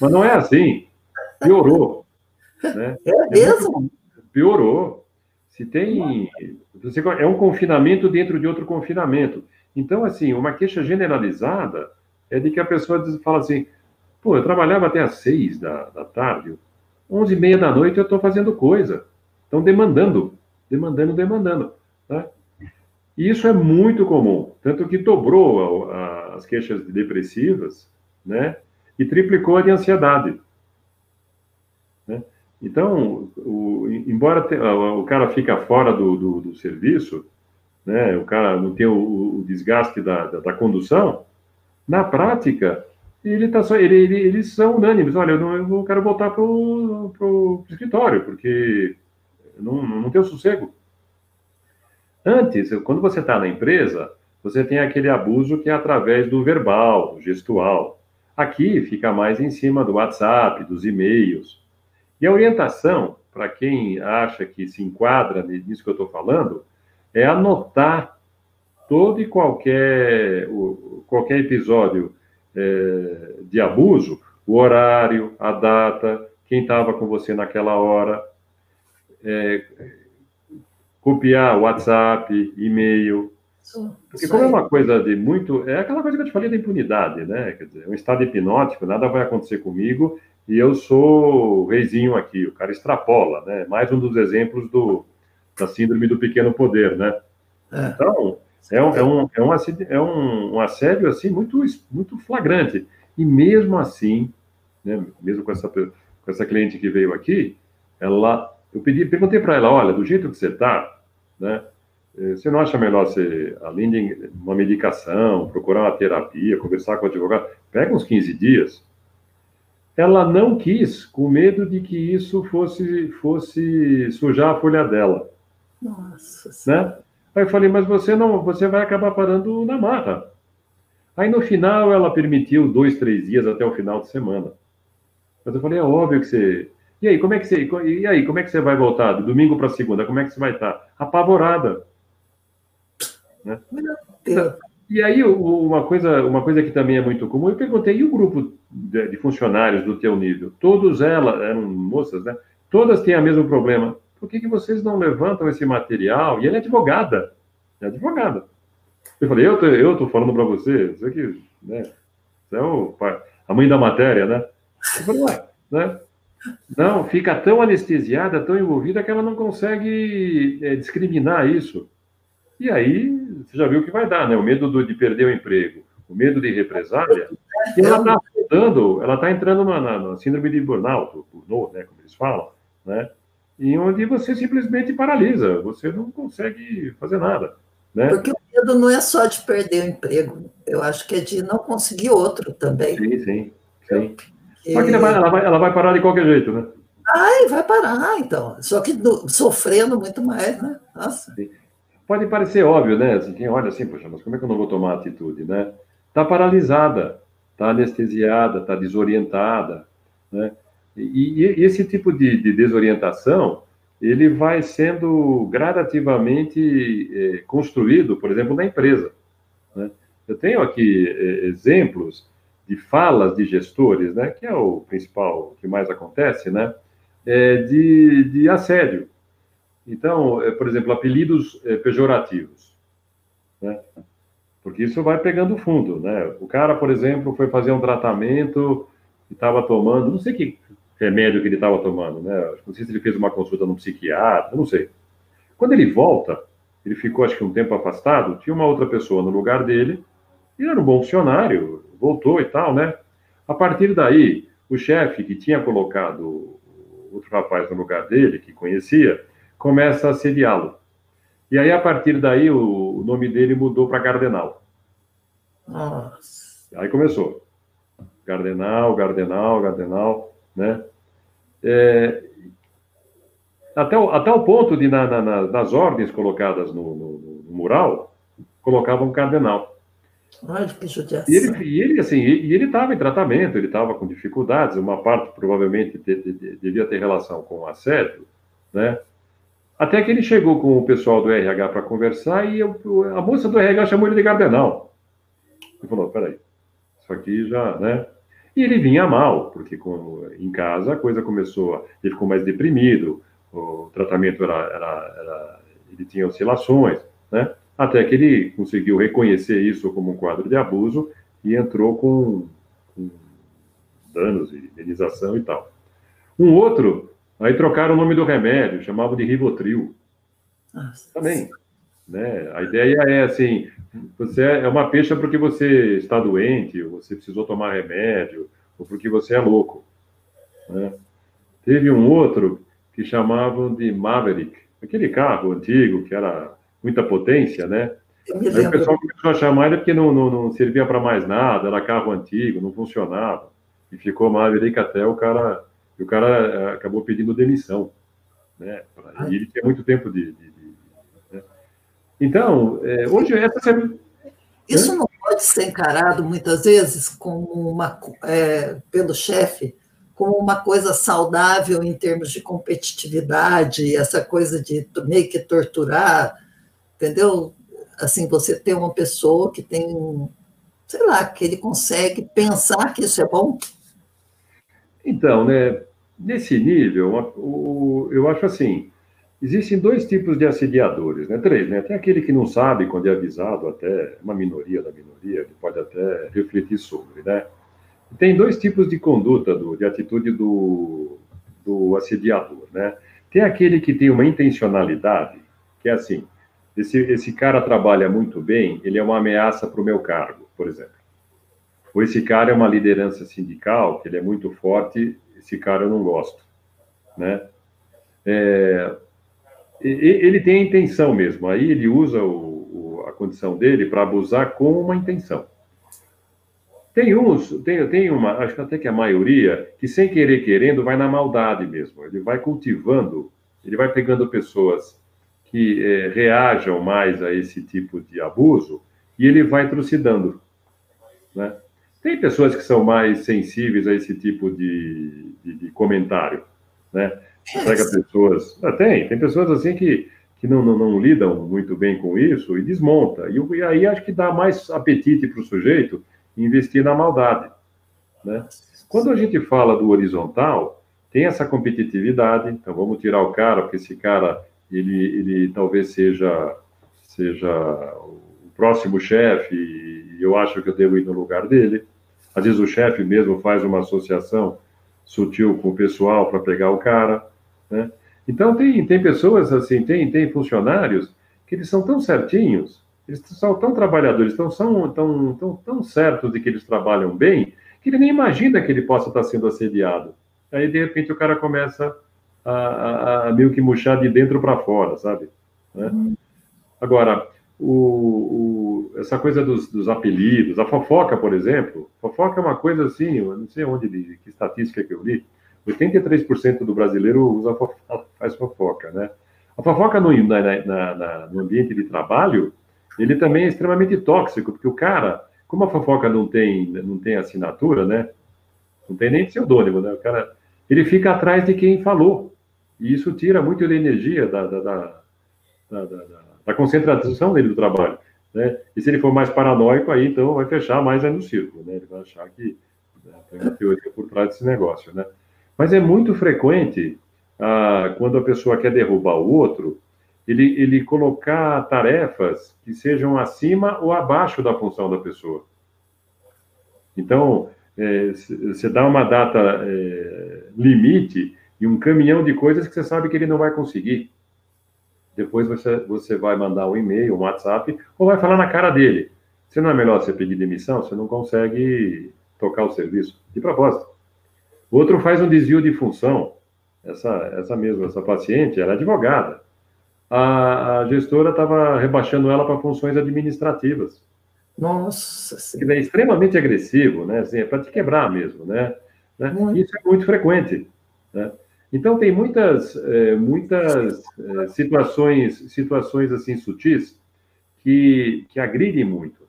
Mas não é assim. Piorou. Né? É mesmo? Piorou. Se tem. É um confinamento dentro de outro confinamento. Então, assim, uma queixa generalizada é de que a pessoa fala assim: pô, eu trabalhava até às seis da, da tarde, onze e meia da noite eu estou fazendo coisa. Estão demandando, demandando, demandando. Tá? E isso é muito comum, tanto que dobrou a, a, as queixas depressivas, né? E triplicou a de ansiedade. Né? Então, o, embora te, o cara fica fora do, do, do, serviço, né? O cara não tem o, o desgaste da, da, da, condução, na prática ele tá só, ele, ele, eles são unânimes. Olha, eu, não, eu quero voltar para o escritório porque não, não tenho sossego. Antes, quando você está na empresa, você tem aquele abuso que é através do verbal, gestual. Aqui fica mais em cima do WhatsApp, dos e-mails. E a orientação, para quem acha que se enquadra nisso que eu estou falando, é anotar todo e qualquer, qualquer episódio é, de abuso, o horário, a data, quem estava com você naquela hora, é, copiar WhatsApp, e-mail. Porque como é uma coisa de muito. É aquela coisa que eu te falei da impunidade, né? Quer dizer, um estado hipnótico, nada vai acontecer comigo e eu sou o reizinho aqui. O cara extrapola, né? Mais um dos exemplos do, da síndrome do pequeno poder, né? É. Então, é um, é um, é um, é um, um assédio assim muito, muito flagrante. E mesmo assim, né, mesmo com essa, com essa cliente que veio aqui, ela, eu pedi, perguntei para ela, olha, do jeito que você está, né, você não acha melhor você, além de uma medicação, procurar uma terapia, conversar com o advogado, pega uns 15 dias. Ela não quis, com medo de que isso fosse, fosse sujar a folha dela. Nossa. Né? Aí eu falei, mas você não, você vai acabar parando na marra. Aí no final ela permitiu dois, três dias até o final de semana. Mas eu falei, é óbvio que você. E aí, como é que você. E aí, como é que você vai voltar? De domingo para segunda, como é que você vai estar? Apavorada. Né? E aí, uma coisa, uma coisa que também é muito comum, eu perguntei, e o grupo de, funcionários do teu nível? Todos elas, eram moças, né? Todas têm o mesmo problema por que, que vocês não levantam esse material? E ela é advogada, é advogada. Eu falei, eu tô, eu tô falando para você, você que, né, você é o, a mãe da matéria, né? Eu falei, ué, né? Não, fica tão anestesiada, tão envolvida que ela não consegue é, discriminar isso. E aí, você já viu o que vai dar, né? O medo do, de perder o emprego, o medo de represália. E ela está afundando, ela está entrando na, na, na, síndrome de burnout, burnout, né, como eles falam, né? e onde você simplesmente paralisa, você não consegue fazer nada. Né? Porque o medo não é só de perder o emprego, eu acho que é de não conseguir outro também. Sim, sim, sim. Só que ela vai, ela, vai, ela vai parar de qualquer jeito, né? Ai, vai parar, então. Só que do, sofrendo muito mais, né? Nossa. Sim. Pode parecer óbvio, né? Assim, quem olha assim, poxa, mas como é que eu não vou tomar atitude, né? Está paralisada, está anestesiada, está desorientada, né? E, e esse tipo de, de, desorientação, ele vai sendo gradativamente é, construído, por exemplo, na empresa. Né? Eu tenho aqui é, exemplos de falas de gestores, né, que é o principal, que mais acontece, né, é de, de assédio. Então, é, por exemplo, apelidos é, pejorativos, né, porque isso vai pegando fundo, né. O cara, por exemplo, foi fazer um tratamento e estava tomando, não sei que remédio que ele estava tomando, né? Não sei se ele fez uma consulta no psiquiatra, não sei. Quando ele volta, ele ficou acho que um tempo afastado, tinha uma outra pessoa no lugar dele, ele era um bom funcionário, voltou e tal, né? A partir daí, o chefe que tinha colocado outro rapaz no lugar dele, que conhecia, começa a assediá-lo. E aí, a partir daí, o, o nome dele mudou para Cardenal. Nossa. Aí começou. Cardenal, Cardenal, Cardenal né? É, até, o, até o ponto de, na, na, nas ordens colocadas no, no, no mural, colocavam um cardenal. Olha que judiação. E ele, e ele assim, e ele estava em tratamento, ele estava com dificuldades, uma parte provavelmente de, devia ter relação com o assédio, né? Até que ele chegou com o pessoal do RH para conversar e eu, a moça do RH chamou ele de cardenal. Ele falou, peraí, isso aqui já, né? E ele vinha mal, porque em casa a coisa começou, ele ficou mais deprimido, o tratamento era, era, era ele tinha oscilações, né? Até que ele conseguiu reconhecer isso como um quadro de abuso e entrou com, com danos indenização e tal. Um outro, aí trocaram o nome do remédio, chamavam de Rivotril. Nossa. Também. Né? A ideia é assim: você é uma peixa porque você está doente, ou você precisou tomar remédio, ou porque você é louco. Né? Teve um outro que chamavam de Maverick, aquele carro antigo que era muita potência, né? Aí o pessoal começou a chamar ele porque não, não, não servia para mais nada, era carro antigo, não funcionava. E ficou Maverick até o cara, o cara eh, acabou pedindo demissão. Né? E ele tinha muito tempo de, de então, é, hoje essa é... Isso não pode ser encarado muitas vezes como uma, é, pelo chefe como uma coisa saudável em termos de competitividade, essa coisa de meio que torturar, entendeu? Assim, você ter uma pessoa que tem, sei lá, que ele consegue pensar que isso é bom. Então, né, nesse nível, eu acho assim, existem dois tipos de assediadores, né? Três, né? Tem aquele que não sabe quando é avisado, até uma minoria da minoria, que pode até refletir sobre, né? Tem dois tipos de conduta, do, de atitude do, do assediador, né? Tem aquele que tem uma intencionalidade, que é assim, esse, esse cara trabalha muito bem, ele é uma ameaça para o meu cargo, por exemplo. Ou esse cara é uma liderança sindical, que ele é muito forte, esse cara eu não gosto, né? É, ele tem a intenção mesmo, aí ele usa o, o, a condição dele para abusar com uma intenção. Tem uns, tem, tem uma, acho que até que a maioria, que sem querer querendo vai na maldade mesmo. Ele vai cultivando, ele vai pegando pessoas que é, reajam mais a esse tipo de abuso e ele vai trucidando. Né? Tem pessoas que são mais sensíveis a esse tipo de, de, de comentário. Né? Pega pessoas. Ah, tem, tem pessoas assim que, que não, não, não lidam muito bem com isso e desmonta. E, e aí acho que dá mais apetite para o sujeito investir na maldade. Né? Quando a gente fala do horizontal, tem essa competitividade, então vamos tirar o cara, porque esse cara, ele, ele talvez seja, seja o próximo chefe, e eu acho que eu devo ir no lugar dele. Às vezes o chefe mesmo faz uma associação sutil com o pessoal para pegar o cara, né? Então tem, tem pessoas assim, tem, tem funcionários que eles são tão certinhos eles são tão trabalhadores, tão, são tão, tão, tão certos de que eles trabalham bem, que ele nem imagina que ele possa estar sendo assediado. Aí, de repente, o cara começa a, a, a meio que murchar de dentro para fora, sabe? Né? Agora, o, o, essa coisa dos, dos, apelidos, a fofoca, por exemplo, fofoca é uma coisa assim, eu não sei onde, que estatística que eu li, 83% do brasileiro usa fofoca, faz fofoca, né? A fofoca no, na, na, na, no ambiente de trabalho ele também é extremamente tóxico, porque o cara, como a fofoca não tem, não tem assinatura, né? Não tem nem pseudônimo, né? O cara, ele fica atrás de quem falou. E isso tira muito da energia da, da, da, da, da concentração dele do trabalho. Né? E se ele for mais paranoico, aí então vai fechar mais aí no círculo, né? Ele vai achar que né, tem uma teoria por trás desse negócio, né? Mas é muito frequente ah, quando a pessoa quer derrubar o outro, ele, ele colocar tarefas que sejam acima ou abaixo da função da pessoa. Então, é, você dá uma data é, limite e um caminhão de coisas que você sabe que ele não vai conseguir. Depois você, você vai mandar um e-mail, um WhatsApp, ou vai falar na cara dele. Se não é melhor você pedir demissão, você não consegue tocar o serviço. De propósito. Outro faz um desvio de função. Essa, essa mesma, essa paciente, ela é advogada a, a gestora estava rebaixando ela para funções administrativas. Nossa Que é extremamente agressivo, né? Assim, é para te quebrar mesmo, né? né? Isso é muito frequente. Né? Então tem muitas, é, muitas é, situações, situações assim sutis que, que agridem muito.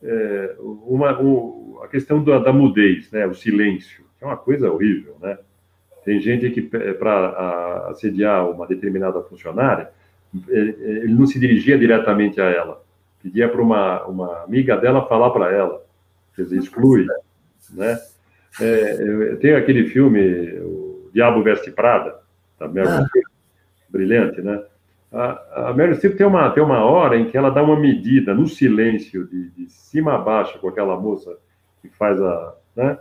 É, uma, um, a questão da, da mudez, né? O silêncio, é uma coisa horrível, né? Tem gente que para assediar uma determinada funcionária ele não se dirigia diretamente a ela, pedia para uma, uma amiga dela falar para ela, quer dizer, exclui, né? É, tem aquele filme, o Diabo Veste Prada, da Meryl ah. Streep, brilhante, né? A, a Meryl Streep tem uma, tem uma hora em que ela dá uma medida no silêncio, de, de cima a baixo, com aquela moça que faz a. Né?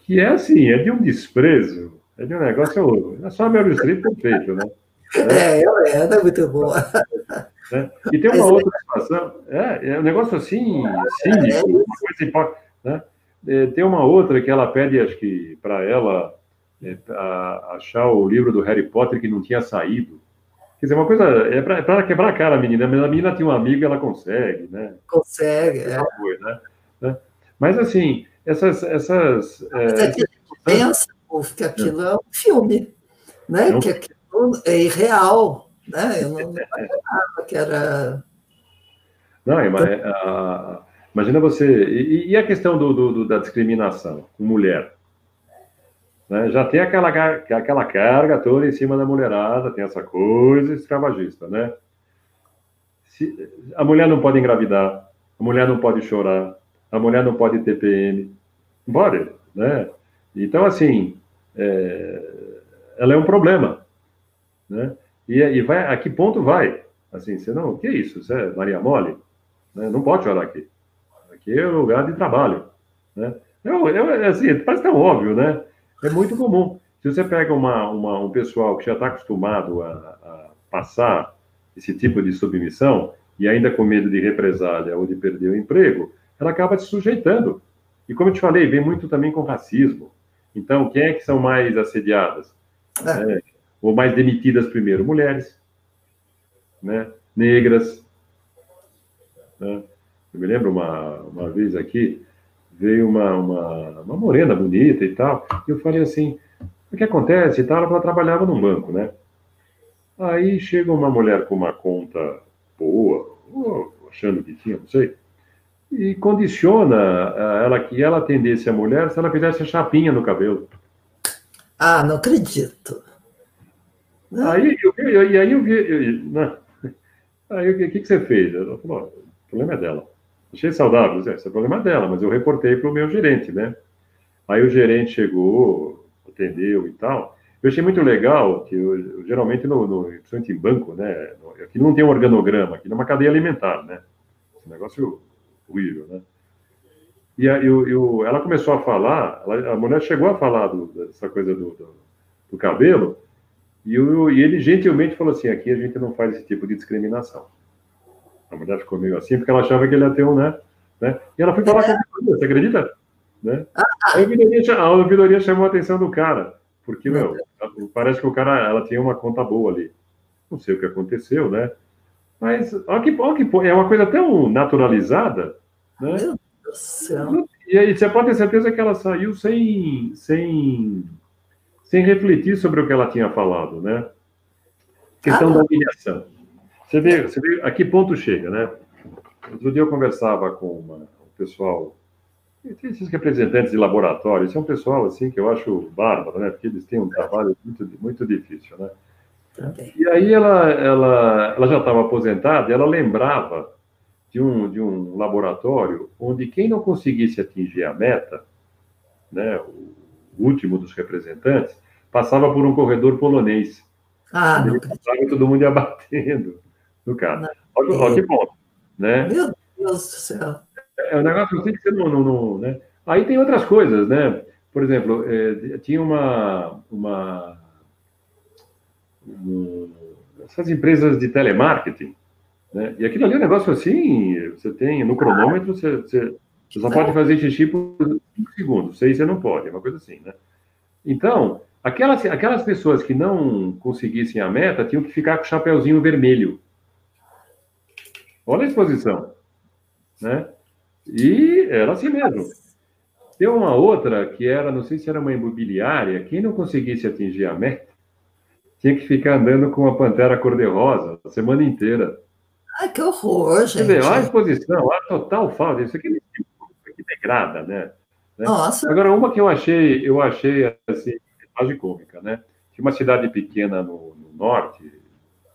Que é assim, é de um desprezo, é de um negócio. É só a Meryl Streep perfeito, né? É, ela é, é muito boa. É. E tem uma Mas, outra situação, é, é um negócio assim, cínico, uma coisa importante, né? É, tem uma outra que ela pede, acho que, para ela é, achar o livro do Harry Potter que não tinha saído. Quer dizer, uma coisa, é para quebrar a cara a menina, mas a menina tem um amigo e ela consegue, né? Consegue, é. Né? né? Mas, assim, essas... essas mas é, que a gente pensa, que aquilo é um filme, né? Não. Que aquilo é irreal, né? Eu não, imaginava que era. Não, é, imagina você. E, e a questão do, do, da discriminação com mulher? Né, já tem aquela, aquela carga toda em cima da mulherada, tem essa coisa escravagista, né? Se, a mulher não pode engravidar, a mulher não pode chorar, a mulher não pode ter PM, pode, né? Então, assim, é, ela é um problema, né? E, e, vai, a que ponto vai? Assim, você não, o que é isso? Você é Maria Mole? Né? Não pode chorar aqui. Aqui é lugar de trabalho, né? Eu, eu, assim, parece tão óbvio, né? É muito comum. Se você pega uma, uma um pessoal que já está acostumado a, a, passar esse tipo de submissão e ainda com medo de represália ou de perder o emprego, ela acaba se sujeitando. E como eu te falei, vem muito também com racismo. Então, quem é que são mais assediadas? É. É, ou mais demitidas primeiro? Mulheres, né? negras. Né? Eu me lembro uma, uma vez aqui, veio uma, uma, uma morena bonita e tal, e eu falei assim, o que acontece e tal? Ela trabalhava num banco, né? Aí chega uma mulher com uma conta boa, achando que tinha, não sei, e condiciona eh, ela que ela atendesse a mulher se ela fizesse a chapinha no cabelo. Ah, não acredito. Aí eu vi, aí eu vi, eu, não, aí o que, que você fez? Ela falou, o problema é dela. Achei saudável, esse é o problema dela, mas eu reportei para o meu gerente, né? Aí o gerente chegou, atendeu e tal. Eu achei muito legal que eu, eu, geralmente, no, no, principalmente em banco, né? Aqui não tem um organograma, aqui é uma cadeia alimentar, né? Esse negócio horrível, né? E aí, eu, eu, ela começou a falar, ela, a mulher chegou a falar do, dessa coisa do, do, do cabelo, e, eu, e ele gentilmente falou assim: aqui a gente não faz esse tipo de discriminação. A mulher ficou meio assim, porque ela achava que ele ia ter um, né? né? E ela foi falar com a você acredita? Né? A ouvidoria, a ouvidoria chamou a atenção do cara, porque, meu, parece que o cara, ela tinha uma conta boa ali. Não sei o que aconteceu, né? Mas, olha que, olha que é uma coisa tão naturalizada, né? Meu Deus do céu. E aí, você pode ter certeza que ela saiu sem, sem, sem refletir sobre o que ela tinha falado, né? Questão ah, da humilhação. Você vê, você vê a que ponto chega, né? Outro dia eu conversava com uma, um pessoal, esses representantes de laboratório, esse é um pessoal assim que eu acho bárbaro, né? Porque eles têm um trabalho muito, muito difícil, né? E aí ela, ela, ela já estava aposentada e ela lembrava de um, de um laboratório onde quem não conseguisse atingir a meta, né, o último dos representantes, passava por um corredor polonês. Ah, passava e todo mundo ia batendo no cara. Olha, olha que ponto, né? Meu Deus do céu. É um negócio assim que você não, não, não né? Aí tem outras coisas, né? Por exemplo, é, tinha uma, uma um, essas empresas de telemarketing, né? E aquilo ali é um negócio assim, você tem no cronômetro, você, você, você só pode fazer xixi por 5 segundos, 6 você não pode, é uma coisa assim, né? Então, aquelas, aquelas pessoas que não conseguissem a meta tinham que ficar com o chapeuzinho vermelho. Olha a exposição. Né? E era assim mesmo. Tem uma outra que era, não sei se era uma imobiliária, quem não conseguisse atingir a meta tinha que ficar andando com uma pantera cor-de-rosa a semana inteira. Ai, que horror, gente. Quer dizer, olha a exposição, olha a total falta. Isso aqui, isso aqui degrada, né? Nossa. Agora, uma que eu achei, eu achei assim, quase cômica, né? Tinha uma cidade pequena no, no norte,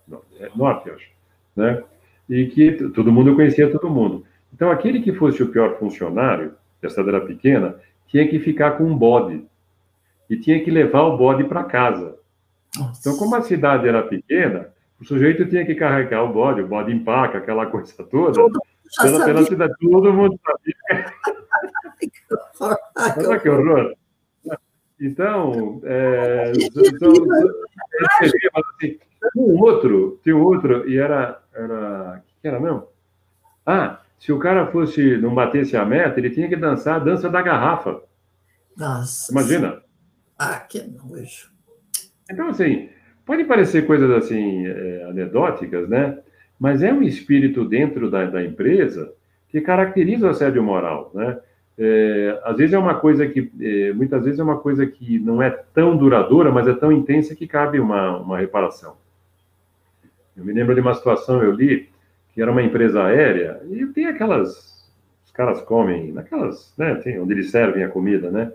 no, é, norte, eu acho, né? E que todo mundo conhecia todo mundo. Então, aquele que fosse o pior funcionário, que a cidade era pequena, tinha que ficar com um bode e tinha que levar o bode para casa. Nossa. Então, como a cidade era pequena, o sujeito tinha que carregar o bode, o bode empaca, aquela coisa toda, todo pela, pela cidade, todo mundo sabia. Olha que horror! Então, é, são, são, assim, um outro, um outro, e era. era o que era mesmo? Ah, se o cara fosse, não batesse a meta, ele tinha que dançar a dança da garrafa. Nossa. Imagina. Ah, que nojo. Então, assim, pode parecer coisas assim, é, anedóticas, né? Mas é um espírito dentro da, da empresa que caracteriza o assédio moral, né? É, às vezes é uma coisa que, é, muitas vezes é uma coisa que não é tão duradoura, mas é tão intensa que cabe uma, uma reparação. Eu me lembro de uma situação, eu li, que era uma empresa aérea, e tem aquelas. Os caras comem naquelas, né? Tem, onde eles servem a comida, né?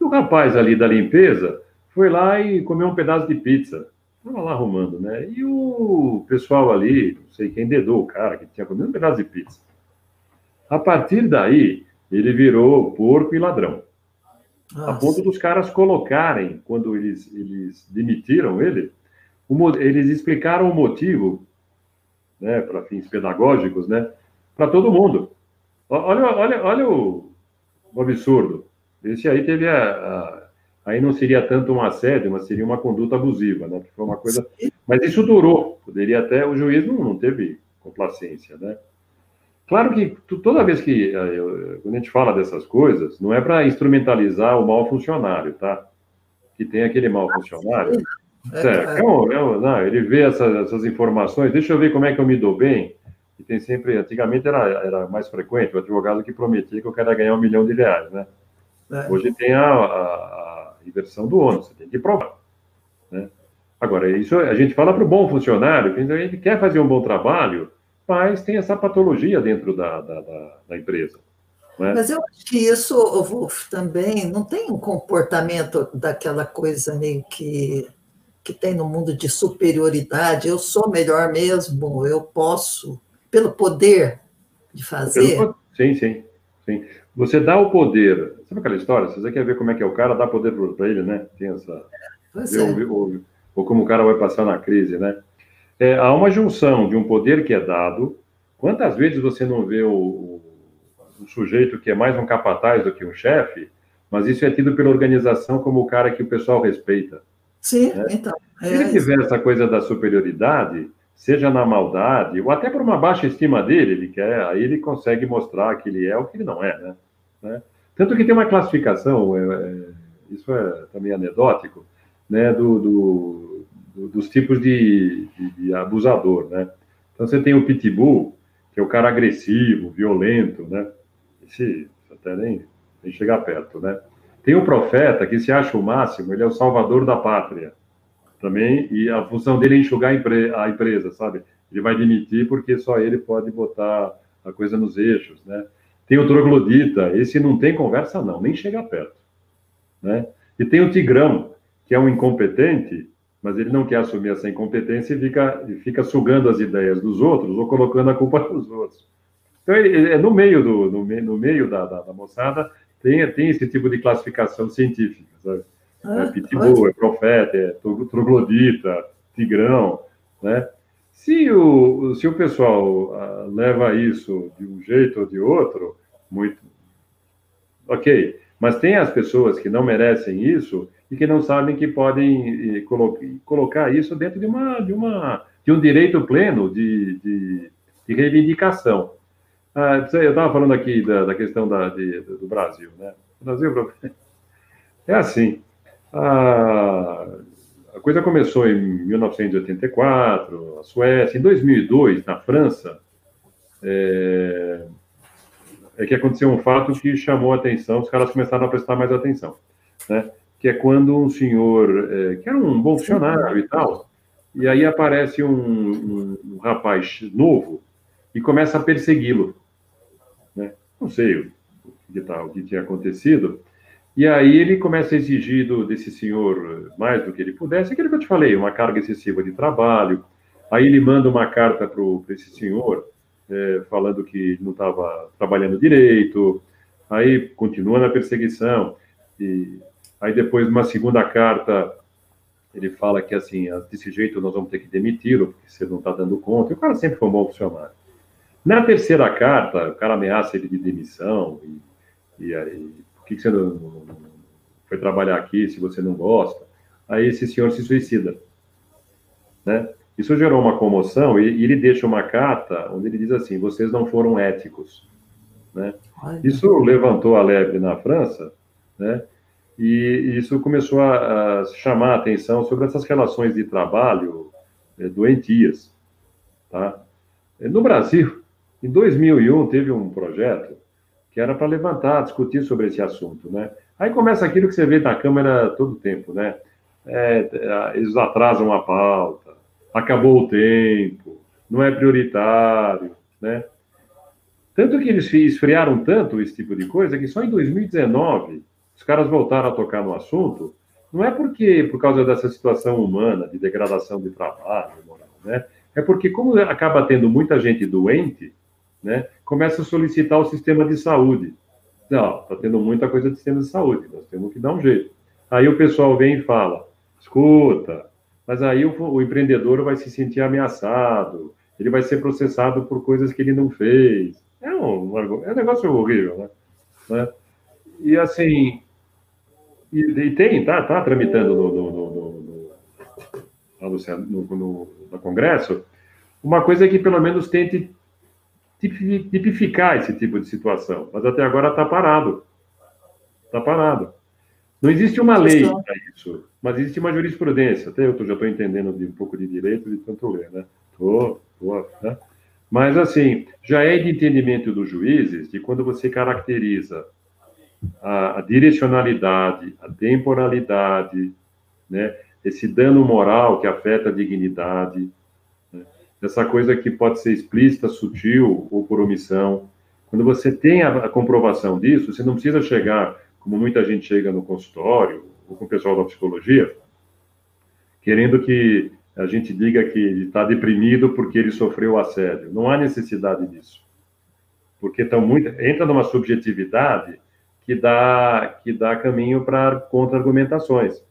E o rapaz ali da limpeza foi lá e comeu um pedaço de pizza. Estava lá arrumando, né? E o pessoal ali, não sei quem dedou o cara que tinha comido um pedaço de pizza. A partir daí, ele virou porco e ladrão. Nossa. A ponto dos caras colocarem, quando eles, eles demitiram ele, o, eles explicaram o motivo, né, para fins pedagógicos, né, para todo mundo. Olha, olha, olha o, o absurdo. Esse aí teve a, a, aí não seria tanto um assédio, mas seria uma conduta abusiva, né? foi uma coisa. Mas isso durou. Poderia até o juiz não, não teve complacência, né? Claro que toda vez que eh, quando a gente fala dessas coisas, não é para instrumentalizar o mau funcionário, tá? Que tem aquele mau funcionário. É, é, é, é não, ele vê essas, essas, informações, deixa eu ver como é que eu me dou bem. E tem sempre, antigamente era, era mais frequente, o advogado que prometia que eu quero ganhar um milhão de reais, né? É. Hoje tem a, a, a, inversão do ônus, você tem que provar. Né? Agora, isso a gente fala para o bom funcionário, que a gente quer fazer um bom trabalho, mas tem essa patologia dentro da, da, da, da empresa. É? Mas eu acho que isso, Wolf, também não tem um comportamento daquela coisa meio que, que tem no mundo de superioridade. Eu sou melhor mesmo, eu posso, pelo poder de fazer. Pelo, sim, sim, sim. Você dá o poder. Sabe aquela história? Se você quer ver como é que é o cara, dá poder para ele, né? Tem essa. Pois é. ou, ou, ou como o cara vai passar na crise, né? é, há uma junção de um poder que é dado. Quantas vezes você não vê o, o sujeito que é mais um capataz do que um chefe, mas isso é tido pela organização como o cara que o pessoal respeita? Sim, né? então. É Se ele tiver essa coisa da superioridade, seja na maldade, ou até por uma baixa estima dele, ele quer, aí ele consegue mostrar que ele é o que ele não é, né? né? Tanto que tem uma classificação, é, é, isso é também anedótico, né, do, do dos tipos de, de, de, abusador, né? Então você tem o pitbull, que é o cara agressivo, violento, né? Esse até nem, nem chegar perto, né? Tem o profeta, que se acha o máximo, ele é o salvador da pátria também, e a função dele é enxugar a, empre a empresa, sabe? Ele vai demitir porque só ele pode botar a coisa nos eixos, né? Tem o troglodita, esse não tem conversa não, nem chega perto, né? E tem o tigrão, que é um incompetente, mas ele não quer assumir essa incompetência e fica, fica sugando as ideias dos outros ou colocando a culpa nos outros. Então, ele, é no meio, do, no, no meio da, da, da, moçada, tem, tem esse tipo de classificação científica, sabe? Ah, é pitbull, é profeta, é troglodita, tigrão, né? Se o, se o pessoal uh, leva isso de um jeito ou de outro, muito. Ok. Mas tem as pessoas que não merecem isso e que não sabem que podem eh, colocar isso dentro de, uma, de, uma, de um direito pleno de, de, de reivindicação. Ah, eu estava falando aqui da, da questão da, de, do Brasil. Né? Brasil é assim. A, coisa começou em 1984, a Suécia. Em 2002, na França, é, é que aconteceu um fato que chamou a atenção, os caras começaram a prestar mais atenção. Né? que é quando um senhor, é, que era um bom funcionário e tal, e aí aparece um, um, um rapaz novo e começa a persegui-lo. Não sei o que, tá, o que tinha acontecido. E aí ele começa a exigir desse senhor mais do que ele pudesse, aquilo que eu te falei, uma carga excessiva de trabalho. Aí ele manda uma carta para esse senhor, é, falando que não estava trabalhando direito. Aí continua na perseguição. E Aí depois, numa segunda carta, ele fala que assim, ah, desse jeito nós vamos ter que demiti-lo, porque você não está dando conta. E o cara sempre foi um bom funcionário. Na terceira carta, o cara ameaça ele de demissão. E, e aí, por que, você não, foi trabalhar aqui se você não gosta? Aí esse senhor se suicida. Né? Isso gerou uma comoção e, e ele deixa uma carta onde ele diz assim: vocês não foram éticos. Né? Isso levantou a lebre na França, né? e isso começou a, a chamar a atenção sobre essas relações de trabalho é, doentias. Tá? No Brasil, em 2001, teve um projeto que era para levantar, discutir sobre esse assunto. Né? Aí começa aquilo que você vê na Câmara todo tempo, né? É, eles atrasam a pauta, acabou o tempo, não é prioritário, né? Tanto que eles esfriaram tanto esse tipo de coisa que só em 2019 os caras voltaram a tocar no assunto, não é porque por causa dessa situação humana de degradação de trabalho, moral, né? É porque como acaba tendo muita gente doente, né? Começa a solicitar o sistema de saúde. Não, está tendo muita coisa de sistema de saúde, nós temos que dar um jeito. Aí o pessoal vem e fala: escuta, mas aí o, o empreendedor vai se sentir ameaçado, ele vai ser processado por coisas que ele não fez. É um, é um negócio horrível, né? né? E assim, e, e, tem, tá, tá tramitando no, no, no, no, no, no Congresso, uma coisa que pelo menos tente tipificar esse tipo de situação, mas até agora está parado. Está parado. Não existe uma lei para isso, mas existe uma jurisprudência. Até eu já estou entendendo de um pouco de direito de tanto ler, né? Tô, tô, né? Mas, assim, já é de entendimento dos juízes de quando você caracteriza a, a direcionalidade, a temporalidade, né? esse dano moral que afeta a dignidade, né? essa coisa que pode ser explícita, sutil ou por omissão. Quando você tem a, a comprovação disso, você não precisa chegar como muita gente chega no consultório, ou com o pessoal da psicologia, querendo que a gente diga que ele está deprimido porque ele sofreu assédio. Não há necessidade disso. Porque tão muito, entra numa subjetividade que dá, que dá caminho para contra-argumentações.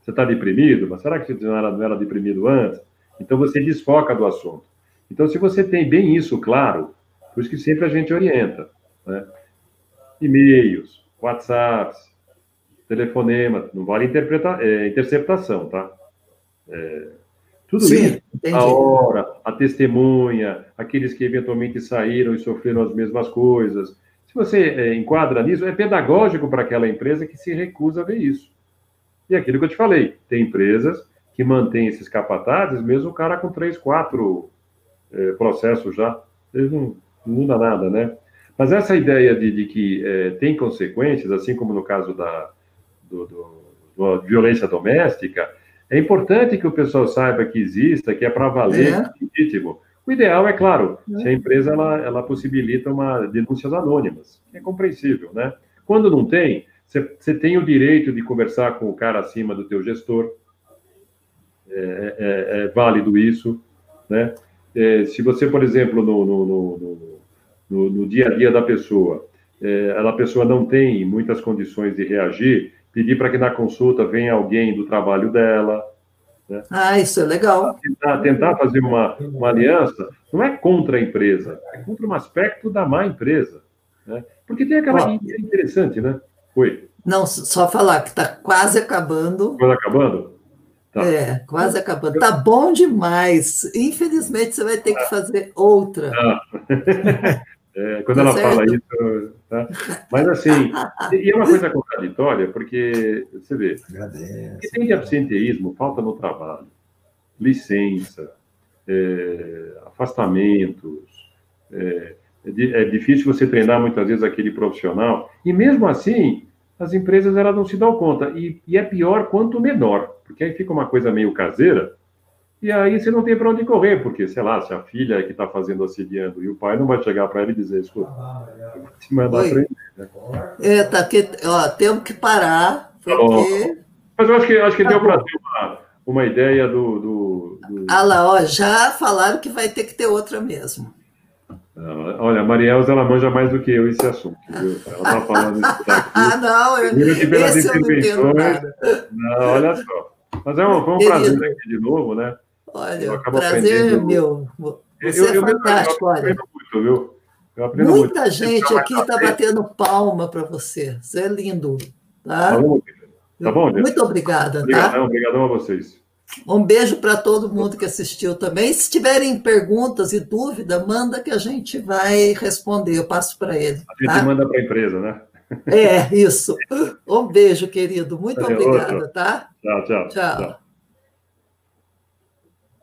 Você está deprimido? Mas será que você não era, não era deprimido antes? Então você desfoca do assunto. Então, se você tem bem isso claro, por isso que sempre a gente orienta. Né? E-mails, WhatsApps, telefonema, não vale interpreta, é, interceptação, tá? É, tudo Sim, isso, a hora, a testemunha, aqueles que eventualmente saíram e sofreram as mesmas coisas. Se você é, enquadra nisso, é pedagógico para aquela empresa que se recusa a ver isso. E aquilo que eu te falei, tem empresas que mantêm esses capatazes, mesmo o cara com três, quatro é, processos já, eles não, não muda nada, né? Mas essa ideia de, de que é, tem consequências, assim como no caso da do, do, do, violência doméstica, é importante que o pessoal saiba que exista, que é para valer, é. legítimo. O ideal é, claro, é. se a empresa ela, ela possibilita uma denúncias anônimas, é compreensível, né? Quando não tem, você tem o direito de conversar com o cara acima do teu gestor, é, é, é válido isso, né? É, se você, por exemplo, no, no, no no, dia a dia da pessoa, é, a pessoa não tem muitas condições de reagir, pedir para que na consulta venha alguém do trabalho dela. Né? Ah, isso é legal. Tentar, tentar fazer uma, uma aliança não é contra a empresa, é contra um aspecto da má empresa. Né? Porque tem aquela. Interessante, né? Oi. Não, só falar que está quase acabando. Quase acabando? Tá. É, quase acabando. Tá bom demais. Infelizmente, você vai ter que fazer outra. Ah. É, quando tá ela certo. fala isso. Tá? Mas assim, e é uma coisa contraditória, porque você vê, que tem de absenteísmo, falta no trabalho, licença, é, afastamentos. É, é, difícil você treinar muitas vezes aquele profissional, e mesmo assim, as empresas elas não se dão conta. E, e é pior quanto menor, porque aí fica uma coisa meio caseira e aí você não tem para onde correr, porque, sei lá, se a filha é que está fazendo assediando e o pai não vai chegar para ela e dizer, escuta, eu vou te mandar aprender. Né? É, tá aqui, ó, temos que parar, tá porque... Mas eu acho que, acho que deu para ter uma, uma ideia do, do, do... Ah lá, ó, já falaram que vai ter que ter outra mesmo. Olha, a Marielza, ela manja mais do que eu esse assunto, viu? Ela está falando isso daqui. ah, não, eu, esse eu não entendo nada. Não, olha só. Mas é um, foi um prazer aqui de novo, né? Olha, prazer é meu. Você eu, é fantástico, eu, eu, olha. Muito, viu? Muita muito. gente aqui está batendo palma para você. Você é lindo. Tá, tá bom, tá gente? Muito obrigada. Obrigadão, tá? obrigadão a vocês. Um beijo para todo mundo que assistiu também. Se tiverem perguntas e dúvida, manda que a gente vai responder. Eu passo para ele. A gente tá? manda para a empresa, né? É, isso. Um beijo, querido. Muito obrigada, tá? 这样这样这样。